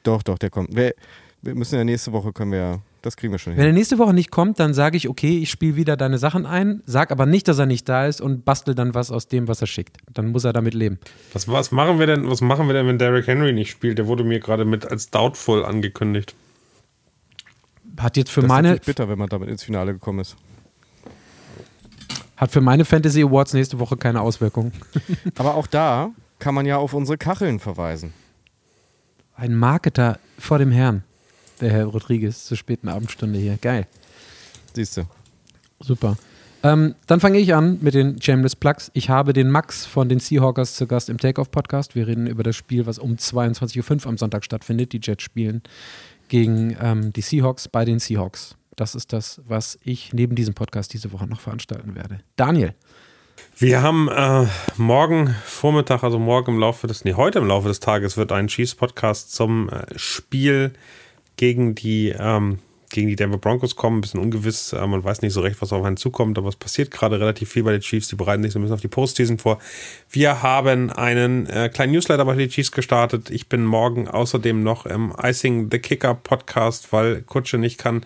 Doch, doch, der kommt. Wir, wir müssen ja nächste Woche können wir ja, das kriegen wir schon Wenn er hin. nächste Woche nicht kommt, dann sage ich, okay, ich spiele wieder deine Sachen ein, sag aber nicht, dass er nicht da ist und bastel dann was aus dem, was er schickt. Dann muss er damit leben. Was, was machen wir denn, was machen wir denn, wenn Derrick Henry nicht spielt? Der wurde mir gerade mit als doubtful angekündigt. Hat jetzt für das ist meine, natürlich bitter, wenn man damit ins Finale gekommen ist. hat für meine Fantasy Awards nächste Woche keine Auswirkung. Aber auch da kann man ja auf unsere Kacheln verweisen. Ein Marketer vor dem Herrn, der Herr Rodriguez, zur späten Abendstunde hier. Geil. Siehst du. Super. Ähm, dann fange ich an mit den Shameless Plugs. Ich habe den Max von den Seahawkers zu Gast im Takeoff-Podcast. Wir reden über das Spiel, was um 22.05 Uhr am Sonntag stattfindet. Die Jets spielen gegen ähm, die Seahawks bei den Seahawks. Das ist das, was ich neben diesem Podcast diese Woche noch veranstalten werde. Daniel. Wir haben äh, morgen Vormittag, also morgen im Laufe des, nee, heute im Laufe des Tages wird ein Chiefs-Podcast zum äh, Spiel gegen die, ähm, gegen die Denver Broncos kommen. Ein bisschen ungewiss, äh, man weiß nicht so recht, was auf einen zukommt, aber es passiert gerade relativ viel bei den Chiefs. Die bereiten sich so ein bisschen auf die Postseason vor. Wir haben einen äh, kleinen Newsletter bei den Chiefs gestartet. Ich bin morgen außerdem noch im Icing the Kicker Podcast, weil Kutsche nicht kann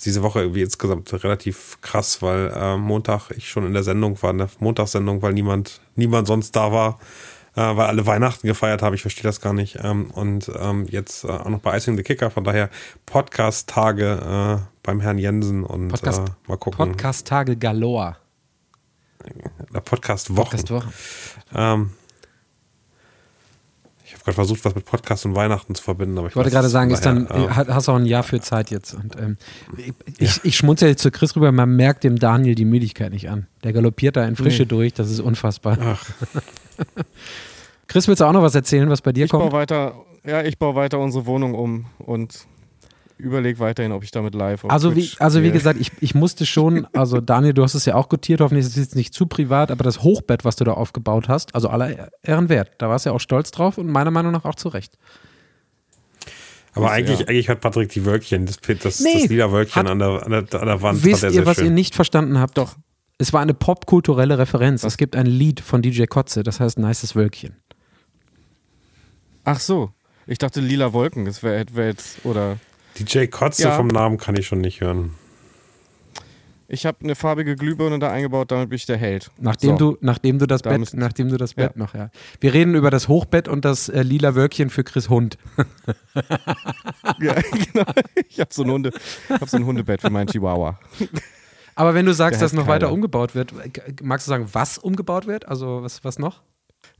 ist diese Woche irgendwie insgesamt relativ krass, weil äh, Montag ich schon in der Sendung war, in der Montagssendung, weil niemand, niemand sonst da war, weil alle Weihnachten gefeiert haben. Ich verstehe das gar nicht. Ähm, und ähm, jetzt äh, auch noch bei Icing the Kicker, von daher Podcast-Tage äh, beim Herrn Jensen und Podcast, äh, mal gucken. Podcast-Tage Galore. Podcast-Wochen. Podcast-Woche. Ähm, ich habe gerade versucht, was mit Podcast und Weihnachten zu verbinden, aber ich, Ich wollte gerade sagen, von ist dann, daher, ja. hat- hast auch ein Jahr für Zeit jetzt. Und, ähm, ich, ich schmunzel jetzt zu Chris rüber, man merkt dem Daniel die Müdigkeit nicht an. Der galoppiert da in Frische Nee. durch, das ist unfassbar. Ach, Chris, willst du auch noch was erzählen, was bei dir Ich baue kommt? weiter, ja, ich baue weiter unsere Wohnung um und überlege weiterhin, ob ich damit live auf Also wie, also wie gesagt, ich, ich musste schon, also Daniel, du hast es ja auch gutiert, hoffentlich ist es jetzt nicht zu privat, aber das Hochbett, was du da aufgebaut hast, also aller Ehren wert, da warst du ja auch stolz drauf und meiner Meinung nach auch zu Recht. aber Ist, eigentlich, ja. eigentlich hat Patrick die Wölkchen, das, das, Nee, das lila Wölkchen hat- an der, an, der, an der Wand. Wisst ihr, sehr was schön. ihr nicht verstanden habt? Doch. Es war eine popkulturelle Referenz. Was? Es gibt ein Lied von DJ Kotze, das heißt Nices Wölkchen. Ach so, ich dachte lila Wolken, das wäre wär jetzt, oder DJ Kotze Ja. vom Namen kann ich schon nicht hören. ich habe eine farbige Glühbirne da eingebaut, damit bin ich der Held. Nachdem, so. du, nachdem du das Da Bett, nachdem du das Ja. Bett noch, ja. Wir reden über das Hochbett und das äh, lila Wölkchen für Chris Hund. Ja, genau. Ich habe so, ein Hunde, hab so ein Hundebett für meinen Chihuahua. Aber wenn du sagst, Der dass noch weiter Kyler. umgebaut wird, magst du sagen, was umgebaut wird? Also was, was noch?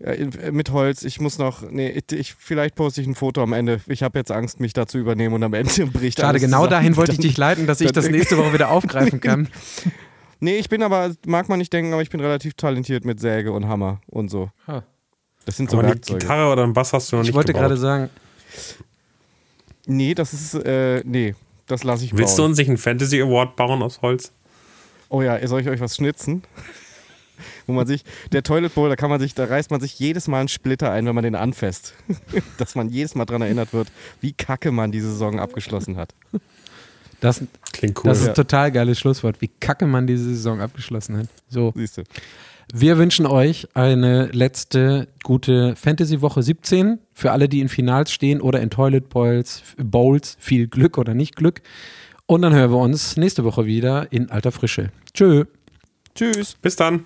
In, äh, mit Holz. Ich muss noch. Nee, ich, vielleicht poste ich ein Foto am Ende. Ich habe jetzt Angst, mich da zu übernehmen und am Ende bricht Schade, alles genau zusammen. dahin wollte ich dich leiten, dass ich das nächste Woche wieder aufgreifen kann. Nee, ich bin aber, mag man nicht denken, aber ich bin relativ talentiert mit Säge und Hammer und so. Ah. Das sind so Aber eine Werkzeuge. Gitarre oder einen Bass hast du noch Ich nicht wollte gebaut. gerade sagen, Nee, das ist, äh, nee, das lasse ich Willst du bauen. uns nicht einen Fantasy Award bauen aus Holz? Oh ja, soll ich euch was schnitzen? Wo man sich, der Toilet Bowl, da kann man sich, da reißt man sich jedes Mal einen Splitter ein, wenn man den anfasst. Dass man jedes Mal dran erinnert wird, wie kacke man die Saison abgeschlossen hat. das, Klingt cool. das ist Ja. ein total geiles Schlusswort, wie kacke man diese Saison abgeschlossen hat. So, Siehst du. wir wünschen euch eine letzte gute Fantasy-Woche 17. Für alle, die in Finals stehen oder in Toilet Bowls, Bowls, viel Glück oder nicht Glück. Und dann hören wir uns nächste Woche wieder in alter Frische. Tschö. Tschüss. Bis dann.